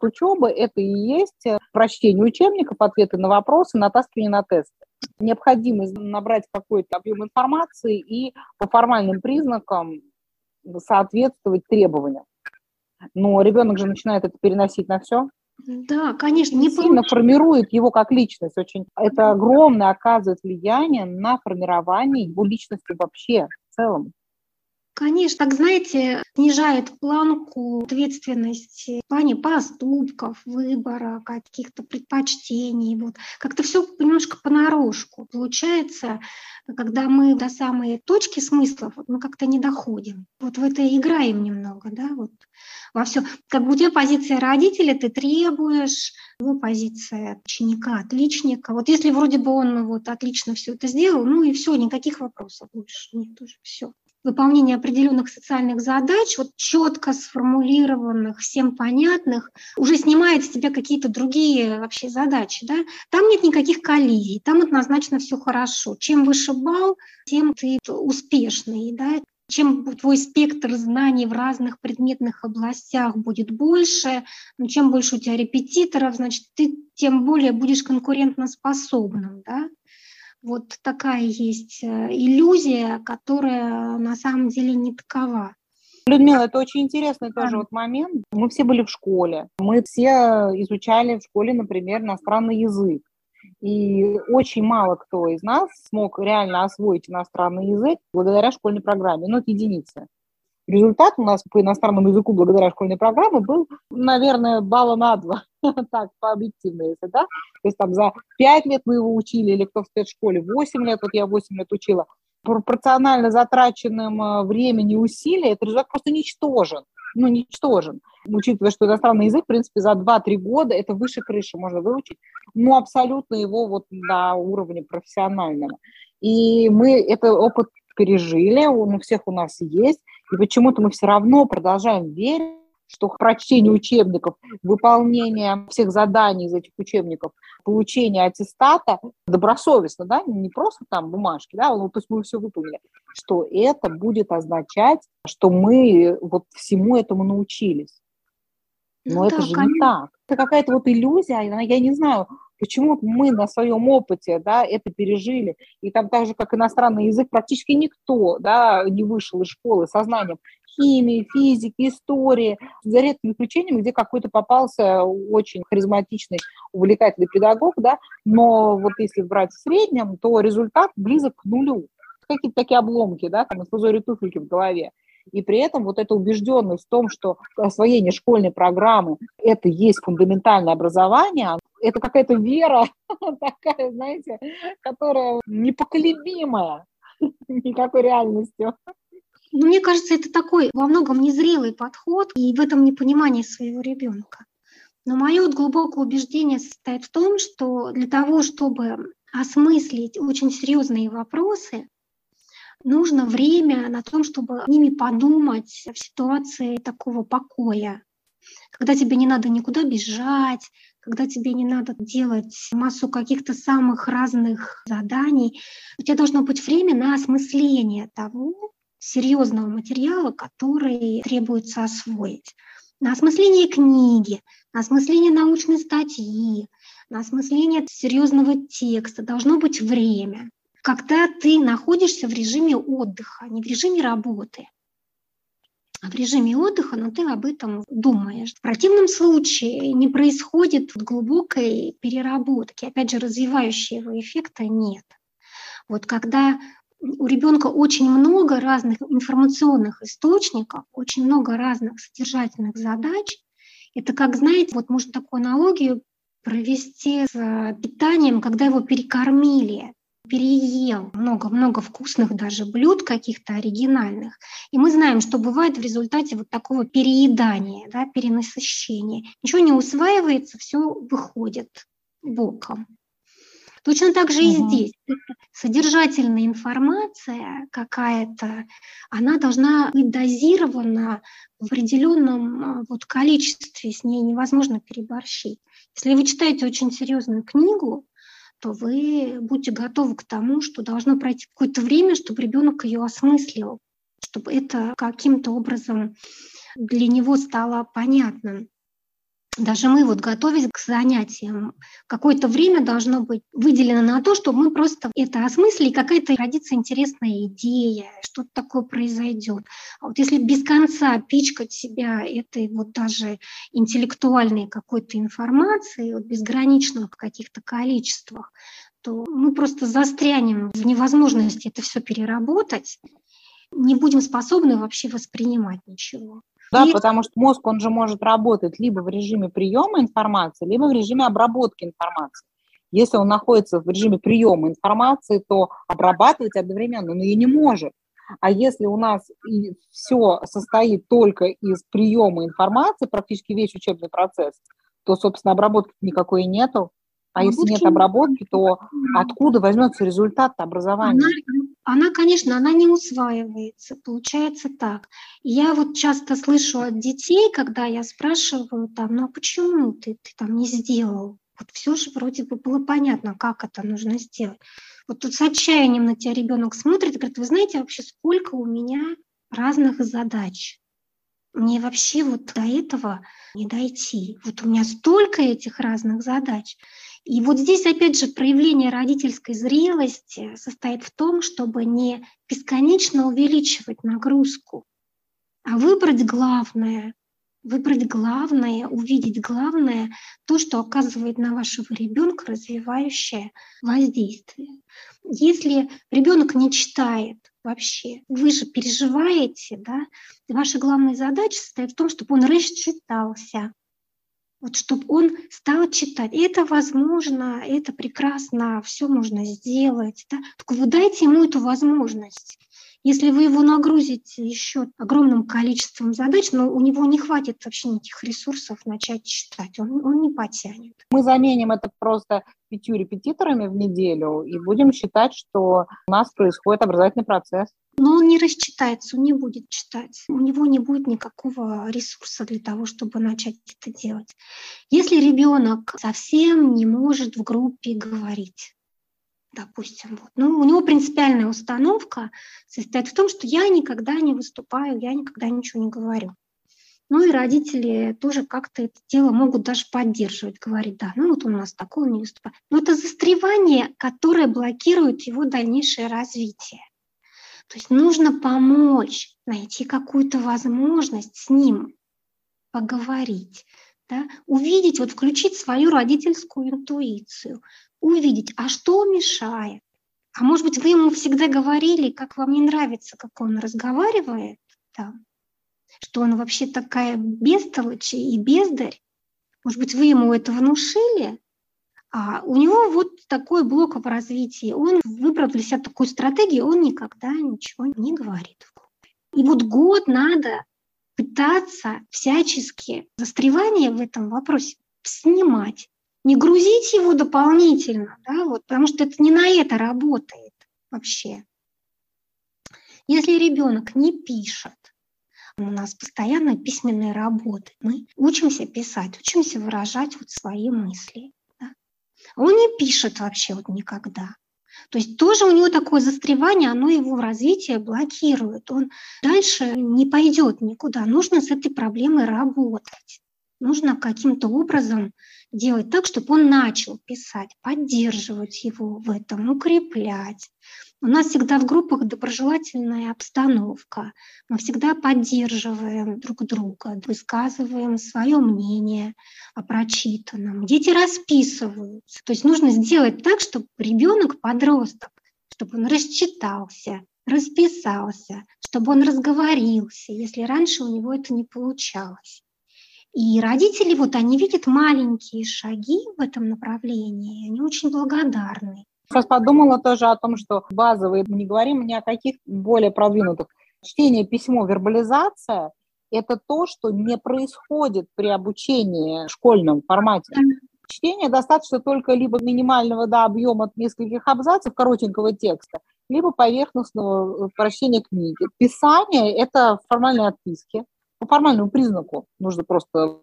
Speaker 1: Учеба – это и есть прочтение учебников, ответы на вопросы, натаскивание на тесты. Необходимость набрать какой-то объем информации и по формальным признакам соответствовать требованиям. Но ребенок же начинает это переносить на все.
Speaker 2: Да, конечно,
Speaker 1: не сильно получ... формирует его как личность. Очень это огромное оказывает влияние на формирование его личности вообще в целом.
Speaker 2: Конечно, так знаете, снижает планку ответственности в плане поступков, выбора, каких-то предпочтений. Вот. Как-то все немножко понарошку. Получается, когда мы до самой точки смыслов, вот мы как-то не доходим. Вот в это играем немного, да, вот во все. Как бы у тебя позиция родителя, ты требуешь, его позиция ученика, отличника. Вот если вроде бы он вот отлично все это сделал, ну и все, никаких вопросов больше нет уже, все выполнение определенных социальных задач, вот четко сформулированных, всем понятных, уже снимает с тебя какие-то другие вообще задачи. Да? Там нет никаких коллизий, там однозначно все хорошо. Чем выше балл, тем ты успешный. Да? Чем твой спектр знаний в разных предметных областях будет больше, ну, чем больше у тебя репетиторов, значит, ты тем более будешь конкурентоспособным. Да? Вот такая есть э, иллюзия, которая на самом деле не такова.
Speaker 1: Людмила, это очень интересный тоже вот момент. Мы все были в школе, мы все изучали в школе, например, иностранный язык. И очень мало кто из нас смог реально освоить иностранный язык благодаря школьной программе, ну, это единицы. Результат у нас по иностранному языку благодаря школьной программе был, наверное, балла на два, так, по объективно, если, да. То есть там за пять лет мы его учили, или кто в спецшколе, восемь лет, вот я восемь лет учила, пропорционально затраченным э, времени и усилий, этот результат просто ничтожен ну, ничтожен. Учитывая, что иностранный язык, в принципе, за 2-3 года это выше крыши можно выучить, но абсолютно его вот на уровне профессионального. И мы этот опыт пережили, он у всех у нас есть, и почему-то мы все равно продолжаем верить, что прочтение учебников, выполнение всех заданий из этих учебников, получение аттестата добросовестно, да, не просто там бумажки, да, ну, то есть мы все выполнили, что это будет означать, что мы вот всему этому научились. Но ну, это да, же конечно. не так. Это какая-то вот иллюзия, я не знаю, почему мы на своем опыте да, это пережили. И там так же, как иностранный язык, практически никто да, не вышел из школы со знанием химии, физики, истории, за редким исключением, где какой-то попался очень харизматичный, увлекательный педагог, да, но вот если брать в среднем, то результат близок к нулю. Какие-то такие обломки, да, там, инфузории туфельки в голове. И при этом вот эта убежденность в том, что освоение школьной программы – это есть фундаментальное образование, это какая-то вера такая, знаете, которая непоколебимая никакой реальностью.
Speaker 2: Ну, мне кажется, это такой во многом незрелый подход и в этом непонимании своего ребенка. Но мое вот глубокое убеждение состоит в том, что для того, чтобы осмыслить очень серьезные вопросы, нужно время на том, чтобы ними подумать в ситуации такого покоя, когда тебе не надо никуда бежать, когда тебе не надо делать массу каких-то самых разных заданий. У тебя должно быть время на осмысление того, серьезного материала, который требуется освоить. На осмысление книги, на осмысление научной статьи, на осмысление серьезного текста должно быть время, когда ты находишься в режиме отдыха, не в режиме работы, а в режиме отдыха, но ты об этом думаешь. В противном случае не происходит глубокой переработки. Опять же, развивающего эффекта нет. Вот когда у ребенка очень много разных информационных источников, очень много разных содержательных задач. Это как, знаете, вот можно такую аналогию провести с питанием, когда его перекормили, переел много-много вкусных даже блюд каких-то оригинальных. И мы знаем, что бывает в результате вот такого переедания, да, перенасыщения. Ничего не усваивается, все выходит боком. Точно так же угу. и здесь. Содержательная информация какая-то, она должна быть дозирована в определенном а, вот количестве, с ней невозможно переборщить. Если вы читаете очень серьезную книгу, то вы будьте готовы к тому, что должно пройти какое-то время, чтобы ребенок ее осмыслил, чтобы это каким-то образом для него стало понятным даже мы вот готовясь к занятиям, какое-то время должно быть выделено на то, чтобы мы просто это осмыслили, какая-то родится интересная идея, что-то такое произойдет. А вот если без конца пичкать себя этой вот даже интеллектуальной какой-то информацией, вот безграничным в каких-то количествах, то мы просто застрянем в невозможности это все переработать, не будем способны вообще воспринимать ничего.
Speaker 1: Да, и... потому что мозг, он же может работать либо в режиме приема информации, либо в режиме обработки информации. Если он находится в режиме приема информации, то обрабатывать одновременно он ее не может. А если у нас все состоит только из приема информации, практически весь учебный процесс, то, собственно, обработки никакой нету. А ну, если нет обработки, то откуда возьмется результат образования?
Speaker 2: Она, она, конечно, она не усваивается, получается так. Я вот часто слышу от детей, когда я спрашиваю там, ну а почему ты, ты там не сделал? Вот все же вроде бы было понятно, как это нужно сделать. Вот тут с отчаянием на тебя ребенок смотрит и говорит, вы знаете вообще, сколько у меня разных задач? Мне вообще вот до этого не дойти. Вот у меня столько этих разных задач. И вот здесь, опять же, проявление родительской зрелости состоит в том, чтобы не бесконечно увеличивать нагрузку, а выбрать главное, выбрать главное, увидеть главное, то, что оказывает на вашего ребенка развивающее воздействие. Если ребенок не читает вообще, вы же переживаете, да, ваша главная задача состоит в том, чтобы он расчитался, вот чтобы он стал читать. И это возможно, это прекрасно, все можно сделать. Да? Только вы дайте ему эту возможность. Если вы его нагрузите еще огромным количеством задач, но у него не хватит вообще никаких ресурсов начать читать, он, он не потянет.
Speaker 1: Мы заменим это просто пятью репетиторами в неделю и будем считать, что у нас происходит образовательный процесс.
Speaker 2: Но он не расчитается, он не будет читать. У него не будет никакого ресурса для того, чтобы начать это делать. Если ребенок совсем не может в группе говорить, допустим. Вот. Ну, у него принципиальная установка состоит в том, что я никогда не выступаю, я никогда ничего не говорю. Ну и родители тоже как-то это дело могут даже поддерживать, говорить, да, ну вот у нас такой, не выступает. Но это застревание, которое блокирует его дальнейшее развитие. То есть нужно помочь, найти какую-то возможность с ним поговорить, да, увидеть, вот включить свою родительскую интуицию, увидеть, а что мешает. А может быть, вы ему всегда говорили, как вам не нравится, как он разговаривает, да, что он вообще такая бестолочь и бездарь. Может быть, вы ему это внушили, а у него вот такой блок в развитии. Он выбрал для себя такую стратегию, он никогда ничего не говорит. И вот год надо пытаться всячески застревание в этом вопросе снимать не грузить его дополнительно, да, вот, потому что это не на это работает вообще. Если ребенок не пишет, у нас постоянно письменные работы, мы учимся писать, учимся выражать вот свои мысли. Да. Он не пишет вообще вот никогда. То есть тоже у него такое застревание, оно его в развитии блокирует. Он дальше не пойдет никуда. Нужно с этой проблемой работать нужно каким-то образом делать так, чтобы он начал писать, поддерживать его в этом, укреплять. У нас всегда в группах доброжелательная обстановка. Мы всегда поддерживаем друг друга, высказываем свое мнение о прочитанном. Дети расписываются. То есть нужно сделать так, чтобы ребенок, подросток, чтобы он расчитался, расписался, чтобы он разговорился, если раньше у него это не получалось. И родители, вот они видят маленькие шаги в этом направлении, они очень благодарны.
Speaker 1: Сейчас подумала тоже о том, что базовые, мы не говорим ни о каких более продвинутых. Чтение, письмо, вербализация – это то, что не происходит при обучении в школьном формате. Чтение достаточно только либо минимального да, объема нескольких абзацев коротенького текста, либо поверхностного прочтения книги. Писание – это формальные отписки, по формальному признаку нужно просто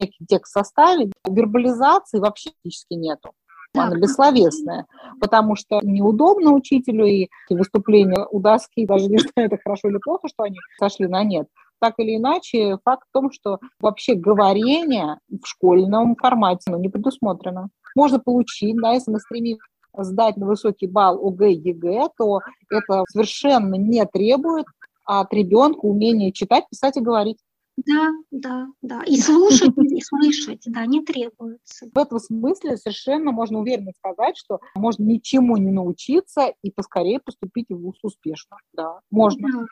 Speaker 1: некий текст составить. Вербализации вообще практически нету. Она бессловесная, потому что неудобно учителю, и выступления у доски, даже не знаю, это хорошо или плохо, что они сошли на нет. Так или иначе, факт в том, что вообще говорение в школьном формате ну, не предусмотрено. Можно получить, да, если мы стремимся сдать на высокий балл ОГЭ, ЕГЭ, то это совершенно не требует от ребенка умение читать, писать и говорить.
Speaker 2: Да, да, да. И слушать, и слышать, да, не требуется.
Speaker 1: В этом смысле совершенно можно уверенно сказать, что можно ничему не научиться и поскорее поступить в ВУЗ успешно. Да, можно. Да.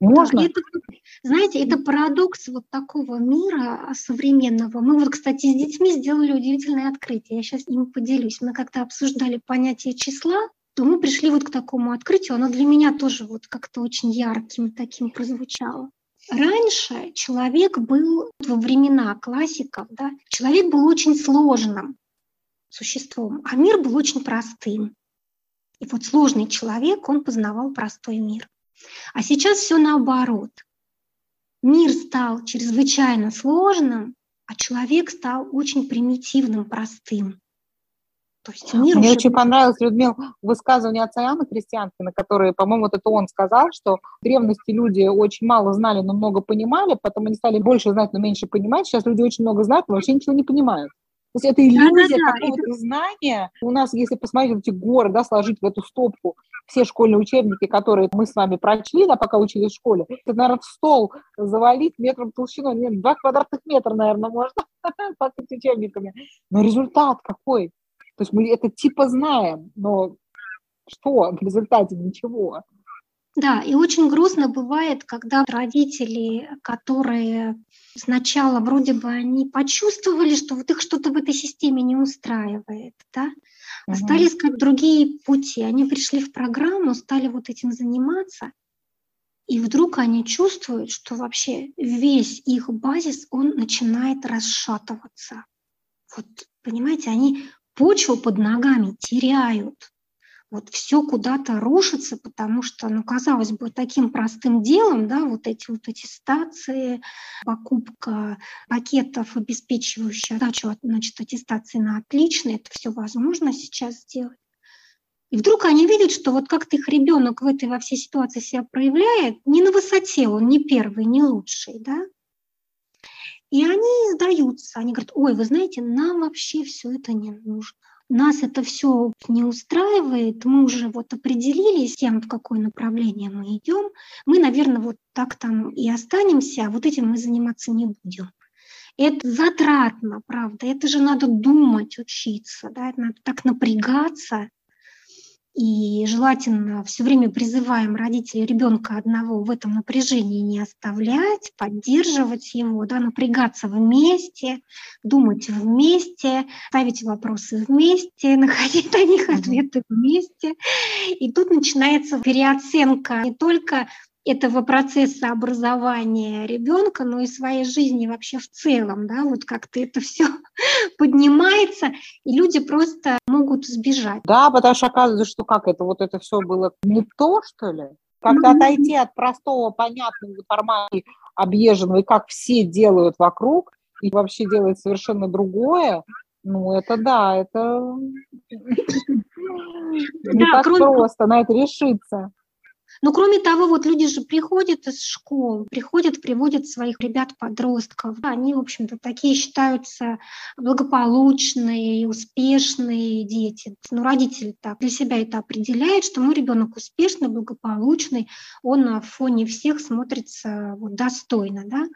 Speaker 1: Можно? Да,
Speaker 2: это, знаете, это парадокс вот такого мира современного. Мы вот, кстати, с детьми сделали удивительное открытие. Я сейчас с ним поделюсь. Мы как-то обсуждали понятие числа, то мы пришли вот к такому открытию. Оно для меня тоже вот как-то очень ярким таким прозвучало. Раньше человек был во времена классиков, да, человек был очень сложным существом, а мир был очень простым. И вот сложный человек, он познавал простой мир. А сейчас все наоборот. Мир стал чрезвычайно сложным, а человек стал очень примитивным, простым.
Speaker 1: То есть мир Мне уже... очень понравилось, Людмила, высказывание отца Иоанна Крестьянкина, который, по-моему, вот это он сказал, что в древности люди очень мало знали, но много понимали, потом они стали больше знать, но меньше понимать. Сейчас люди очень много знают, но вообще ничего не понимают. То есть это иллюзия да, да, какого-то это... знания. У нас, если посмотреть эти горы, да, сложить в эту стопку все школьные учебники, которые мы с вами прочли, да, пока учились в школе, это, наверное, в стол завалить метром толщиной, нет, два квадратных метра, наверное, можно покрыть учебниками. Но результат какой? То есть мы это типа знаем, но что в результате? Ничего.
Speaker 2: Да, и очень грустно бывает, когда родители, которые сначала вроде бы они почувствовали, что вот их что-то в этой системе не устраивает, да, угу. стали искать другие пути. Они пришли в программу, стали вот этим заниматься, и вдруг они чувствуют, что вообще весь их базис, он начинает расшатываться. Вот, понимаете, они почву под ногами теряют вот все куда-то рушится, потому что, ну, казалось бы, таким простым делом, да, вот эти вот эти стации, покупка пакетов, обеспечивающих дачу, значит, аттестации на отлично, это все возможно сейчас сделать. И вдруг они видят, что вот как-то их ребенок в этой во всей ситуации себя проявляет, не на высоте, он не первый, не лучший, да, и они сдаются, они говорят, ой, вы знаете, нам вообще все это не нужно. Нас это все не устраивает, мы уже вот определились тем, в какое направление мы идем, мы, наверное, вот так там и останемся, а вот этим мы заниматься не будем. Это затратно, правда, это же надо думать, учиться, да, это надо так напрягаться, и желательно все время призываем родителей ребенка одного в этом напряжении не оставлять, поддерживать его, да, напрягаться вместе, думать вместе, ставить вопросы вместе, находить на них ответы вместе. И тут начинается переоценка не только этого процесса образования ребенка, но и своей жизни вообще в целом, да, вот как-то это все поднимается, и люди просто могут сбежать.
Speaker 1: Да, потому что оказывается, что как это, вот это все было не то, что ли? Когда mm-hmm. отойти от простого, понятного информации, объезженного, и как все делают вокруг, и вообще делают совершенно другое, ну, это да, это не так просто на это решиться.
Speaker 2: Но кроме того, вот люди же приходят из школ, приходят, приводят своих ребят-подростков. Они, в общем-то, такие считаются благополучные, успешные дети. Ну, родители так для себя это определяют, что мой ребенок успешный, благополучный, он на фоне всех смотрится вот, достойно, да.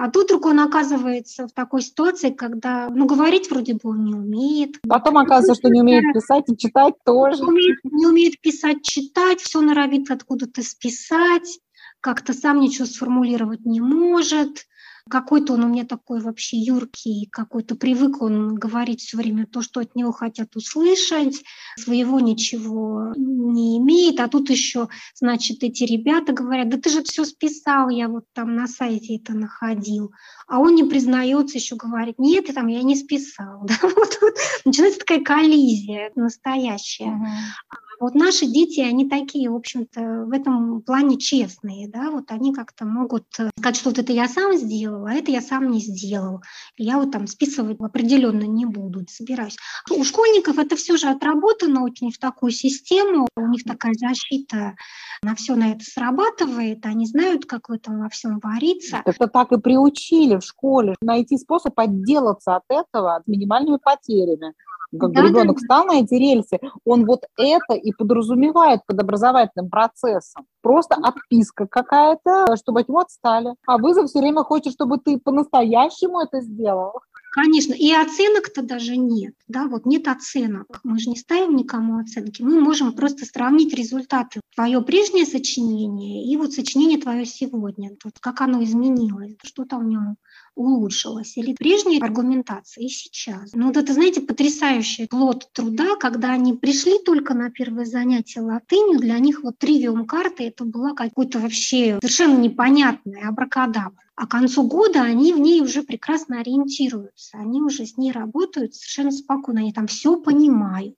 Speaker 2: А тут вдруг он оказывается в такой ситуации, когда, ну, говорить вроде бы он не умеет.
Speaker 1: Потом оказывается, что не умеет писать и читать тоже.
Speaker 2: Не умеет, не умеет писать, читать, все норовит откуда-то списать, как-то сам ничего сформулировать не может какой-то он у меня такой вообще юркий, какой-то привык он говорить все время то, что от него хотят услышать, своего ничего не имеет, а тут еще, значит, эти ребята говорят, да ты же все списал, я вот там на сайте это находил, а он не признается, еще говорит, нет, там я не списал, да, вот, вот начинается такая коллизия настоящая. Uh-huh. Вот наши дети, они такие, в общем-то, в этом плане честные, да, вот они как-то могут сказать, что вот это я сам сделал, а это я сам не сделал. Я вот там списывать определенно не буду, собираюсь. У школьников это все же отработано очень в такую систему, у них такая защита на все на это срабатывает, они знают, как в этом во всем вариться.
Speaker 1: Это так и приучили в школе, найти способ отделаться от этого с минимальными потерями как да, ребенок да. встал на эти рельсы, он вот это и подразумевает под образовательным процессом. Просто отписка какая-то, чтобы от него отстали. А вызов все время хочет, чтобы ты по-настоящему это сделал.
Speaker 2: Конечно, и оценок-то даже нет, да, вот нет оценок, мы же не ставим никому оценки, мы можем просто сравнить результаты, твое прежнее сочинение и вот сочинение твое сегодня, вот как оно изменилось, что там в нем улучшилось, или прежняя аргументация и сейчас. Ну вот это, знаете, потрясающий плод труда, когда они пришли только на первое занятие латынью, для них вот тривиум карты это была какой-то вообще совершенно непонятная абракадабра. А к концу года они в ней уже прекрасно ориентируются, они уже с ней работают совершенно спокойно, они там все понимают.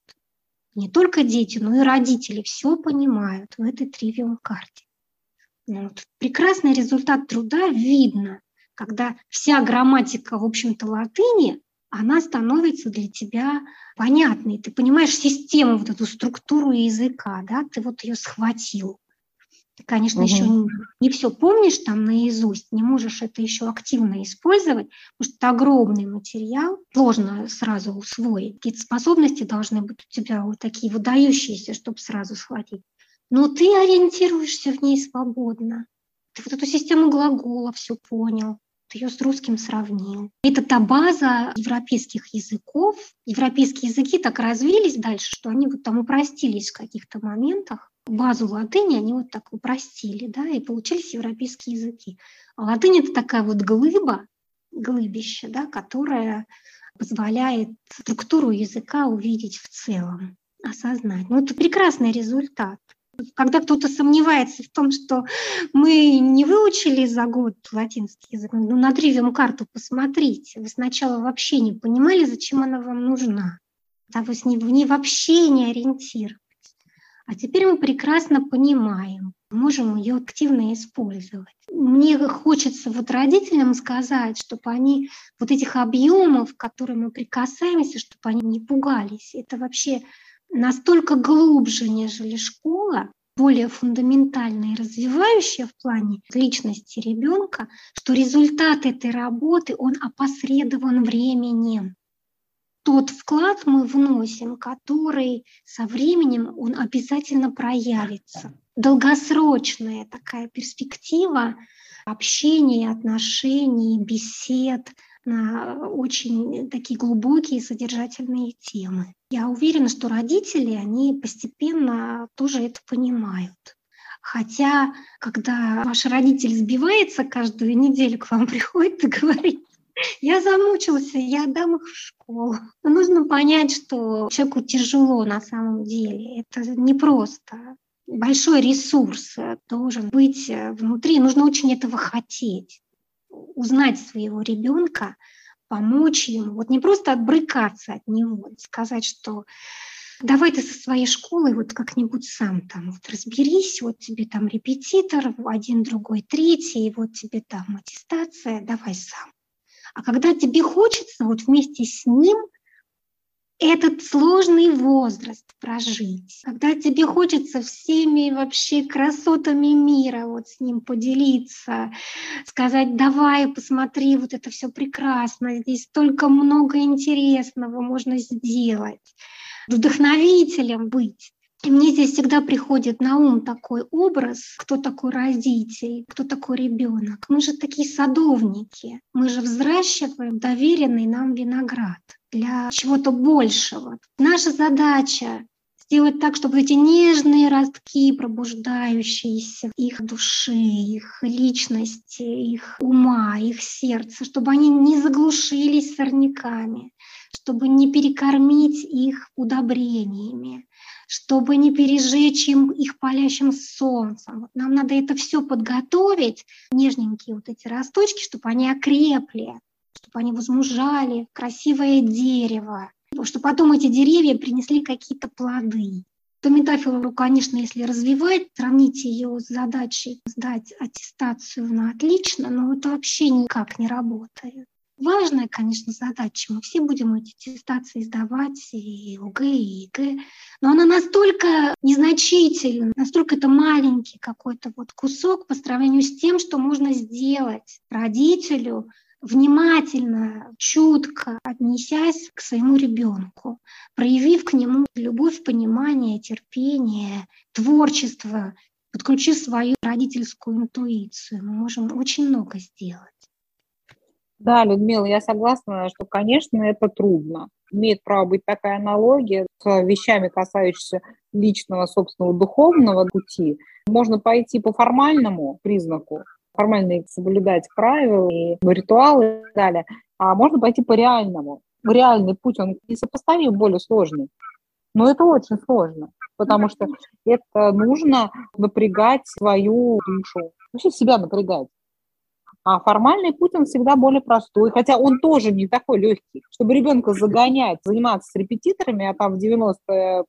Speaker 2: Не только дети, но и родители все понимают в этой тривиум карте. Вот. Прекрасный результат труда видно когда вся грамматика, в общем-то, латыни, она становится для тебя понятной. Ты понимаешь систему, вот эту структуру языка, да, ты вот ее схватил. Ты, конечно, угу. еще не, не все помнишь там наизусть, не можешь это еще активно использовать, потому что это огромный материал, сложно сразу усвоить. Какие-то способности должны быть у тебя вот такие выдающиеся, чтобы сразу схватить. Но ты ориентируешься в ней свободно. Ты вот эту систему глагола все понял, ты ее с русским сравнил. Это та база европейских языков. Европейские языки так развились дальше, что они вот там упростились в каких-то моментах. Базу латыни они вот так упростили, да, и получились европейские языки. А латынь – это такая вот глыба, глыбище, да, которая позволяет структуру языка увидеть в целом, осознать. Ну, это прекрасный результат. Когда кто-то сомневается в том, что мы не выучили за год латинский язык, ну, на тривиум карту посмотрите. Вы сначала вообще не понимали, зачем она вам нужна. Да, вы с ней, в ней вообще не ориентировались. А теперь мы прекрасно понимаем, можем ее активно использовать. Мне хочется вот родителям сказать, чтобы они вот этих объемов, к которым мы прикасаемся, чтобы они не пугались. Это вообще настолько глубже, нежели школа, более фундаментальная и развивающая в плане личности ребенка, что результат этой работы, он опосредован временем. Тот вклад мы вносим, который со временем он обязательно проявится. Долгосрочная такая перспектива общения, отношений, бесед – на очень такие глубокие содержательные темы. Я уверена, что родители, они постепенно тоже это понимают. Хотя, когда ваш родитель сбивается каждую неделю к вам приходит и говорит, я замучился, я отдам их в школу. Но нужно понять, что человеку тяжело на самом деле. Это непросто. Большой ресурс должен быть внутри. Нужно очень этого хотеть узнать своего ребенка, помочь ему, вот не просто отбрыкаться от него, сказать, что давай ты со своей школой вот как-нибудь сам там вот разберись, вот тебе там репетитор, один, другой, третий, вот тебе там аттестация, давай сам. А когда тебе хочется вот вместе с ним этот сложный возраст прожить, когда тебе хочется всеми вообще красотами мира вот с ним поделиться, сказать, давай, посмотри, вот это все прекрасно, здесь столько много интересного можно сделать, вдохновителем быть. И мне здесь всегда приходит на ум такой образ, кто такой родитель, кто такой ребенок. Мы же такие садовники, мы же взращиваем доверенный нам виноград для чего-то большего. Наша задача сделать так, чтобы эти нежные ростки, пробуждающиеся их души, их личности, их ума, их сердца, чтобы они не заглушились сорняками, чтобы не перекормить их удобрениями, чтобы не пережечь им их палящим солнцем. Нам надо это все подготовить, нежненькие вот эти росточки, чтобы они окрепли, чтобы они возмужали, красивое дерево, чтобы потом эти деревья принесли какие-то плоды. Эту метафору, конечно, если развивать, сравнить ее с задачей сдать аттестацию на отлично, но это вообще никак не работает. Важная, конечно, задача. Мы все будем эти аттестации сдавать, и ОГЭ, и ЕГЭ. Но она настолько незначительна, настолько это маленький какой-то вот кусок по сравнению с тем, что можно сделать родителю, внимательно, чутко отнесясь к своему ребенку, проявив к нему любовь, понимание, терпение, творчество, подключив свою родительскую интуицию. Мы можем очень много сделать.
Speaker 1: Да, Людмила, я согласна, что, конечно, это трудно. Имеет право быть такая аналогия с вещами, касающимися личного, собственного, духовного пути. Можно пойти по формальному признаку, формально соблюдать правила и ритуалы и так далее, а можно пойти по реальному. Реальный путь, он несопоставим более сложный. Но это очень сложно, потому что это нужно напрягать свою душу, вообще себя напрягать. А формальный путь, он всегда более простой, хотя он тоже не такой легкий. Чтобы ребенка загонять, заниматься с репетиторами, а там в 90%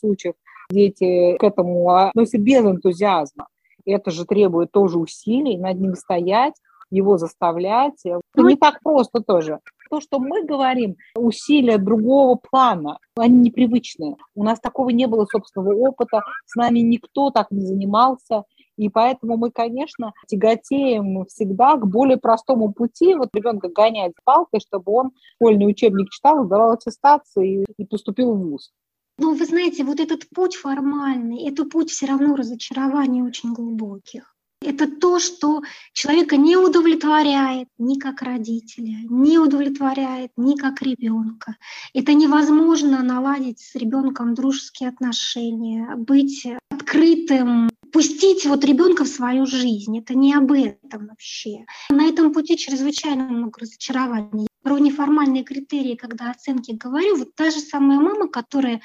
Speaker 1: случаев дети к этому относятся без энтузиазма, это же требует тоже усилий, над ним стоять, его заставлять. Это не так просто тоже. То, что мы говорим, усилия другого плана, они непривычные. У нас такого не было собственного опыта, с нами никто так не занимался, И поэтому мы, конечно, тяготеем всегда к более простому пути. Вот ребенка гонять палкой, чтобы он школьный учебник читал, сдавал аттестацию и, и поступил в ВУЗ.
Speaker 2: Ну, вы знаете, вот этот путь формальный, это путь все равно разочарований очень глубоких. Это то, что человека не удовлетворяет ни как родителя, не удовлетворяет ни как ребенка. Это невозможно наладить с ребенком дружеские отношения, быть открытым, пустить вот ребенка в свою жизнь. Это не об этом вообще. На этом пути чрезвычайно много разочарований. Про неформальные критерии, когда оценки говорю, вот та же самая мама, которая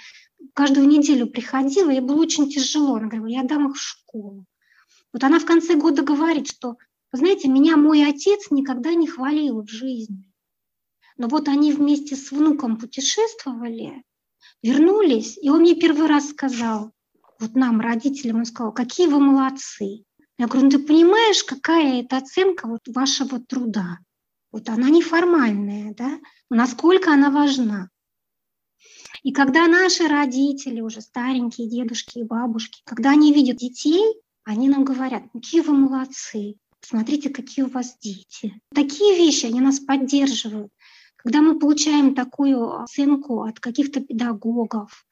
Speaker 2: каждую неделю приходила, ей было очень тяжело. Она говорила, я дам их в школу. Вот она в конце года говорит, что, вы знаете, меня мой отец никогда не хвалил в жизни. Но вот они вместе с внуком путешествовали, вернулись, и он мне первый раз сказал, вот нам, родителям, он сказал, какие вы молодцы. Я говорю, ну ты понимаешь, какая это оценка вот вашего труда? Вот она неформальная, да? Насколько она важна? И когда наши родители, уже старенькие дедушки и бабушки, когда они видят детей, они нам говорят, какие вы молодцы, смотрите, какие у вас дети. Такие вещи, они нас поддерживают. Когда мы получаем такую оценку от каких-то педагогов,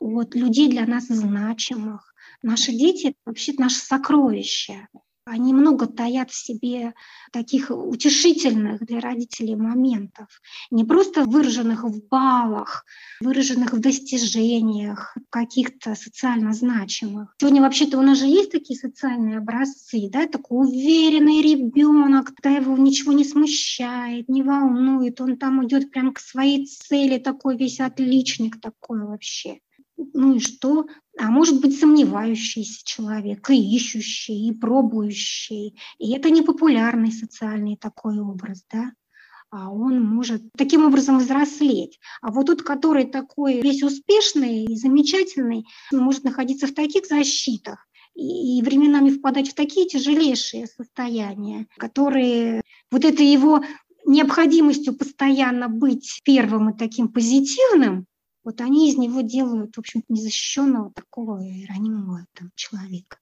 Speaker 2: от людей для нас значимых, наши дети — это вообще наше сокровище. Они много таят в себе таких утешительных для родителей моментов, не просто выраженных в баллах, выраженных в достижениях, каких-то социально значимых. Сегодня вообще-то у нас же есть такие социальные образцы, да, такой уверенный ребенок, когда его ничего не смущает, не волнует, он там идет прямо к своей цели, такой весь отличник такой вообще ну и что? А может быть сомневающийся человек, и ищущий, и пробующий. И это не популярный социальный такой образ, да? а он может таким образом взрослеть. А вот тот, который такой весь успешный и замечательный, может находиться в таких защитах, и временами впадать в такие тяжелейшие состояния, которые вот это его необходимостью постоянно быть первым и таким позитивным, вот они из него делают, в общем незащищенного такого ранимого там, человека.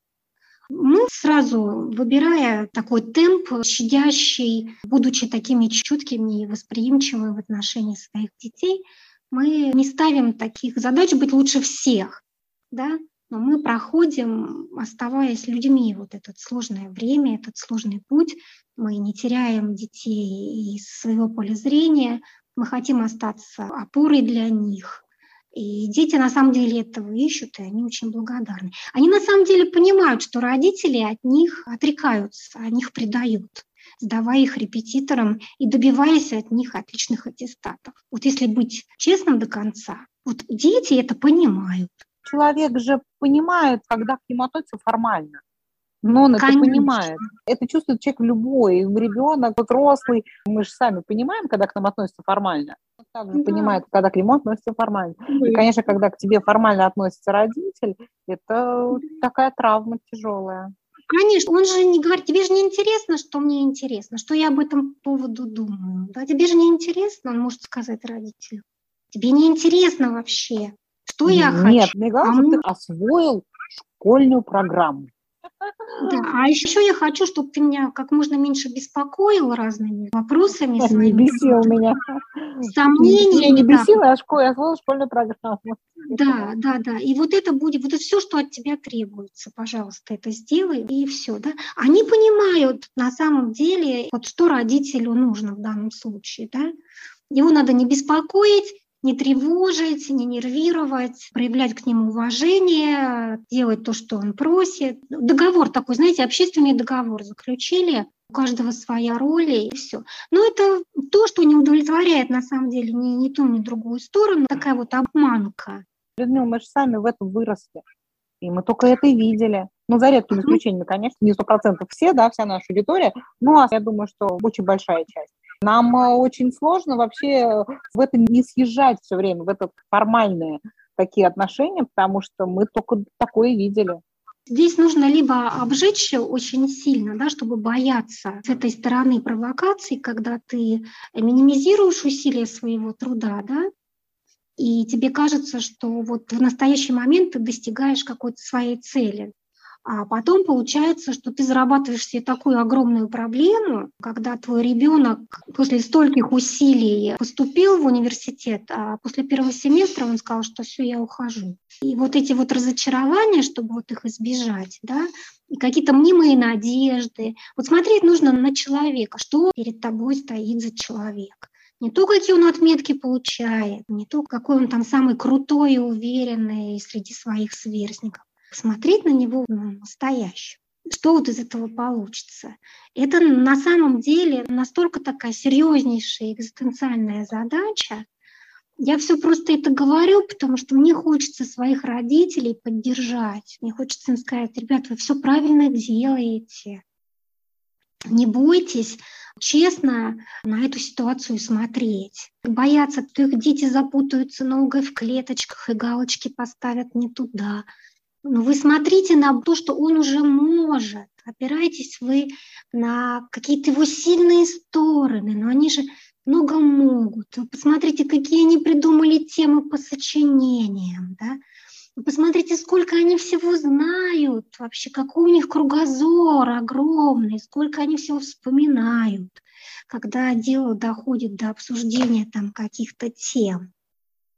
Speaker 2: Мы сразу, выбирая такой темп, щадящий, будучи такими чуткими и восприимчивыми в отношении своих детей, мы не ставим таких задач быть лучше всех, да, но мы проходим, оставаясь людьми, вот это сложное время, этот сложный путь, мы не теряем детей из своего поля зрения, мы хотим остаться опорой для них, и дети на самом деле этого ищут, и они очень благодарны. Они на самом деле понимают, что родители от них отрекаются, о них предают сдавая их репетиторам и добиваясь от них отличных аттестатов. Вот если быть честным до конца, вот дети это понимают.
Speaker 1: Человек же понимает, когда к нему относятся формально. Но он Конечно. это понимает. Это чувствует человек любой, ребенок, взрослый. Мы же сами понимаем, когда к нам относятся формально. Он также да. понимает, когда к нему относятся формально. Да. И, конечно, когда к тебе формально относится родитель, это такая травма тяжелая.
Speaker 2: Конечно, он же не говорит, тебе же не интересно, что мне интересно, что я об этом поводу думаю. Да, тебе же не интересно, он может сказать родителю. Тебе не интересно вообще, что я
Speaker 1: Нет, хочу. Нет, мне главное, а чтобы ты освоил школьную программу.
Speaker 2: Да, а еще я хочу, чтобы ты меня как можно меньше беспокоил разными вопросами.
Speaker 1: Не бесил меня.
Speaker 2: Сомнениями.
Speaker 1: Не бесил, а школ, я освоила школьную программу.
Speaker 2: Да, да, да. И вот это будет, вот это все, что от тебя требуется, пожалуйста, это сделай, и все, да. Они понимают на самом деле, вот что родителю нужно в данном случае, да. Его надо не беспокоить, не тревожить, не нервировать, проявлять к нему уважение, делать то, что он просит. Договор такой, знаете, общественный договор заключили, у каждого своя роль и все. Но это то, что не удовлетворяет на самом деле ни, ни ту, ни другую сторону, такая вот обманка.
Speaker 1: Людмила, мы же сами в этом выросли. И мы только это и видели. Ну, за редкими исключениями, конечно, не сто процентов все, да, вся наша аудитория, но я думаю, что очень большая часть. Нам э, очень сложно вообще в это не съезжать все время, в это формальные такие отношения, потому что мы только такое видели.
Speaker 2: Здесь нужно либо обжечь очень сильно, да, чтобы бояться с этой стороны провокаций, когда ты минимизируешь усилия своего труда, да, и тебе кажется, что вот в настоящий момент ты достигаешь какой-то своей цели. А потом получается, что ты зарабатываешь себе такую огромную проблему, когда твой ребенок после стольких усилий поступил в университет, а после первого семестра он сказал, что все, я ухожу. И вот эти вот разочарования, чтобы вот их избежать, да, и какие-то мнимые надежды. Вот смотреть нужно на человека, что перед тобой стоит за человек. Не то, какие он отметки получает, не то, какой он там самый крутой и уверенный среди своих сверстников. Смотреть на него настоящего. Что вот из этого получится? Это на самом деле настолько такая серьезнейшая экзистенциальная задача. Я все просто это говорю, потому что мне хочется своих родителей поддержать. Мне хочется им сказать, ребят, вы все правильно делаете. Не бойтесь честно на эту ситуацию смотреть. Бояться, что их дети запутаются ногой в клеточках и галочки поставят не туда. Но вы смотрите на то, что он уже может. Опирайтесь вы на какие-то его сильные стороны, но они же много могут. посмотрите, какие они придумали темы по сочинениям. Да? посмотрите, сколько они всего знают, вообще какой у них кругозор огромный, сколько они всего вспоминают, когда дело доходит до обсуждения там каких-то тем.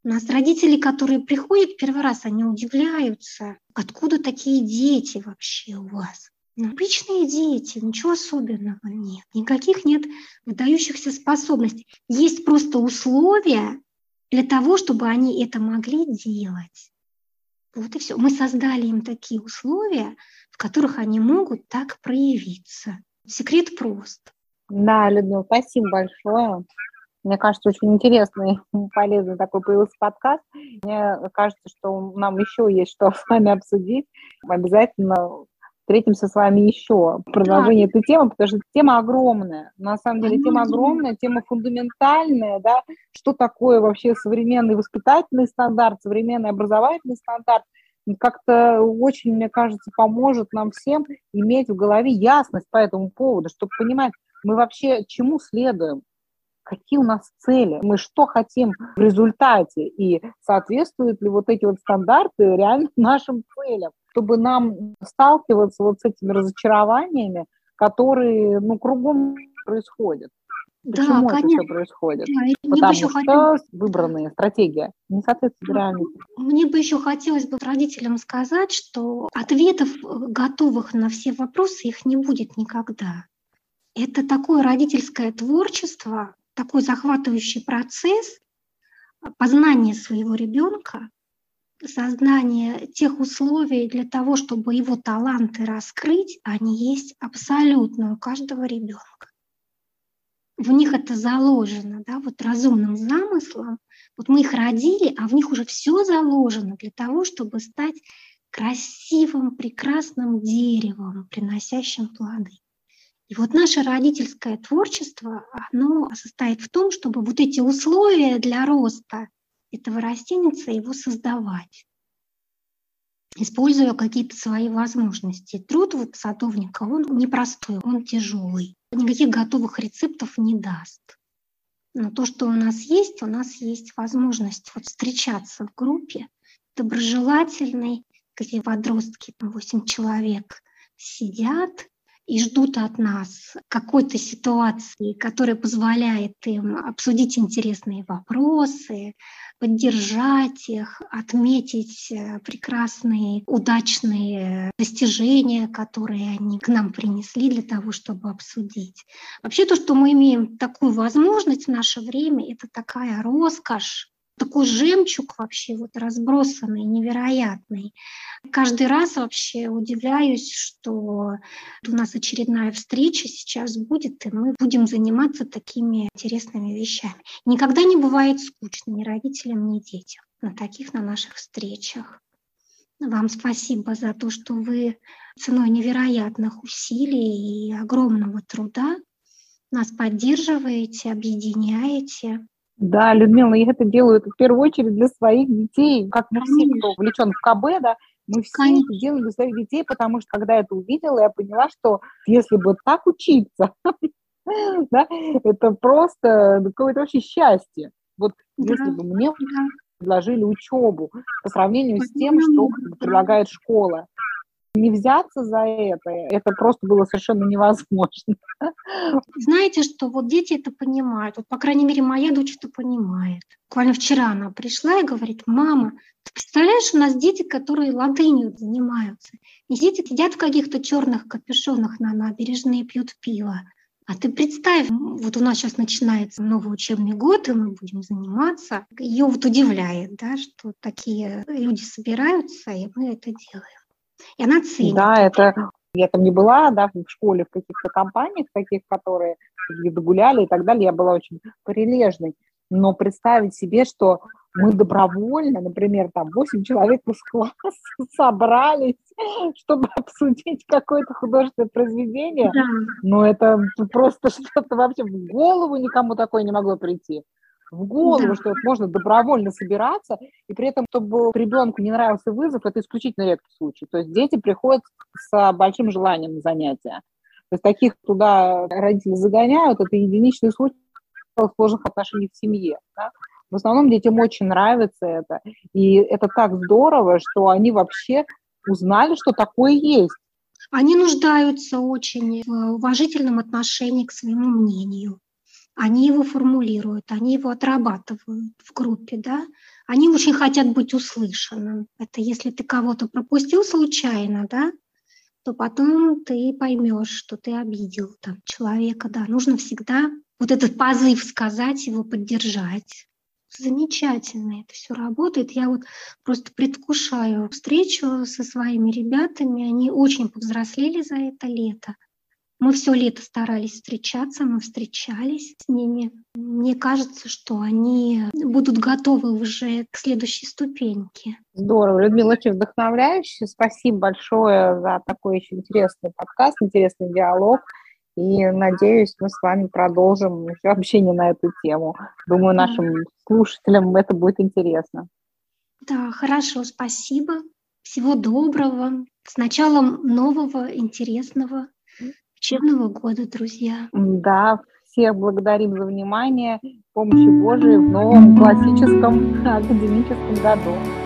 Speaker 2: У нас родители, которые приходят первый раз, они удивляются, откуда такие дети вообще у вас. Ну, обычные дети, ничего особенного нет, никаких нет выдающихся способностей. Есть просто условия для того, чтобы они это могли делать. Вот и все. Мы создали им такие условия, в которых они могут так проявиться. Секрет прост.
Speaker 1: Да, Людмила, спасибо большое. Мне кажется, очень интересный полезный такой появился подкаст. Мне кажется, что нам еще есть что с вами обсудить. Обязательно встретимся с вами еще в продолжении да. этой темы, потому что тема огромная. На самом деле тема огромная, тема фундаментальная, да, что такое вообще современный воспитательный стандарт, современный образовательный стандарт, как-то очень, мне кажется, поможет нам всем иметь в голове ясность по этому поводу, чтобы понимать, мы вообще чему следуем, какие у нас цели, мы что хотим в результате, и соответствуют ли вот эти вот стандарты реально нашим целям чтобы нам сталкиваться вот с этими разочарованиями, которые, ну, кругом происходят. Почему да, это все происходит? Да, Потому что хотелось... выбранная стратегия не соответствует реальности.
Speaker 2: Мне бы еще хотелось бы родителям сказать, что ответов э, готовых на все вопросы их не будет никогда. Это такое родительское творчество, такой захватывающий процесс познания своего ребенка, создание тех условий для того, чтобы его таланты раскрыть, они есть абсолютно у каждого ребенка. В них это заложено, да, вот разумным замыслом. Вот мы их родили, а в них уже все заложено для того, чтобы стать красивым, прекрасным деревом, приносящим плоды. И вот наше родительское творчество, оно состоит в том, чтобы вот эти условия для роста этого растеница его создавать, используя какие-то свои возможности. Труд вот садовника, он непростой, он тяжелый. Никаких готовых рецептов не даст. Но то, что у нас есть, у нас есть возможность вот встречаться в группе доброжелательной, где подростки, 8 человек, сидят и ждут от нас какой-то ситуации, которая позволяет им обсудить интересные вопросы, поддержать их, отметить э, прекрасные, удачные достижения, которые они к нам принесли для того, чтобы обсудить. Вообще то, что мы имеем такую возможность в наше время, это такая роскошь, такой жемчуг вообще вот разбросанный, невероятный. Каждый раз вообще удивляюсь, что у нас очередная встреча сейчас будет, и мы будем заниматься такими интересными вещами. Никогда не бывает скучно ни родителям, ни детям на таких, на наших встречах. Вам спасибо за то, что вы ценой невероятных усилий и огромного труда нас поддерживаете, объединяете.
Speaker 1: Да, Людмила, я это делаю в первую очередь для своих детей. Как мы все, кто увлечен в КБ, да, мы все Конечно. это делаем для своих детей, потому что когда я это увидела, я поняла, что если бы так учиться, да, это просто какое-то вообще счастье. Вот если бы мне предложили учебу по сравнению с тем, что предлагает школа. Не взяться за это, это просто было совершенно невозможно.
Speaker 2: Знаете, что вот дети это понимают. Вот, по крайней мере, моя дочь это понимает. Буквально вчера она пришла и говорит, мама, ты представляешь, у нас дети, которые латынью занимаются. И дети сидят в каких-то черных капюшонах на набережной и пьют пиво. А ты представь, вот у нас сейчас начинается новый учебный год, и мы будем заниматься. Ее вот удивляет, да, что такие люди собираются, и мы это делаем. И она ценит.
Speaker 1: Да, это я там не была, да, в школе, в каких-то компаниях таких, которые гуляли и так далее, я была очень прилежной. Но представить себе, что мы добровольно, например, там 8 человек из класса собрались, чтобы обсудить какое-то художественное произведение, да. ну это просто что-то вообще в голову никому такое не могло прийти. В голову, да. что можно добровольно собираться, и при этом, чтобы ребенку не нравился вызов, это исключительно редкий случай. То есть дети приходят с большим желанием на занятия. То есть таких туда родители загоняют, это единичный случай сложных отношений в семье. Да? В основном детям очень нравится это. И это так здорово, что они вообще узнали, что такое есть.
Speaker 2: Они нуждаются очень в уважительном отношении к своему мнению. Они его формулируют, они его отрабатывают в группе, да. Они очень хотят быть услышанным. Это если ты кого-то пропустил случайно, да, то потом ты поймешь, что ты обидел там человека, да. Нужно всегда вот этот позыв сказать, его поддержать замечательно это все работает. Я вот просто предвкушаю встречу со своими ребятами. Они очень повзрослели за это лето. Мы все лето старались встречаться, мы встречались с ними. Мне кажется, что они будут готовы уже к следующей ступеньке.
Speaker 1: Здорово, Людмила, очень вдохновляюще. Спасибо большое за такой очень интересный подкаст, интересный диалог. И надеюсь, мы с вами продолжим еще общение на эту тему. Думаю, нашим слушателям это будет интересно.
Speaker 2: Да, хорошо, спасибо. Всего доброго. С началом нового, интересного учебного года, друзья.
Speaker 1: Да, всех благодарим за внимание. Помощи Божией в новом классическом академическом году.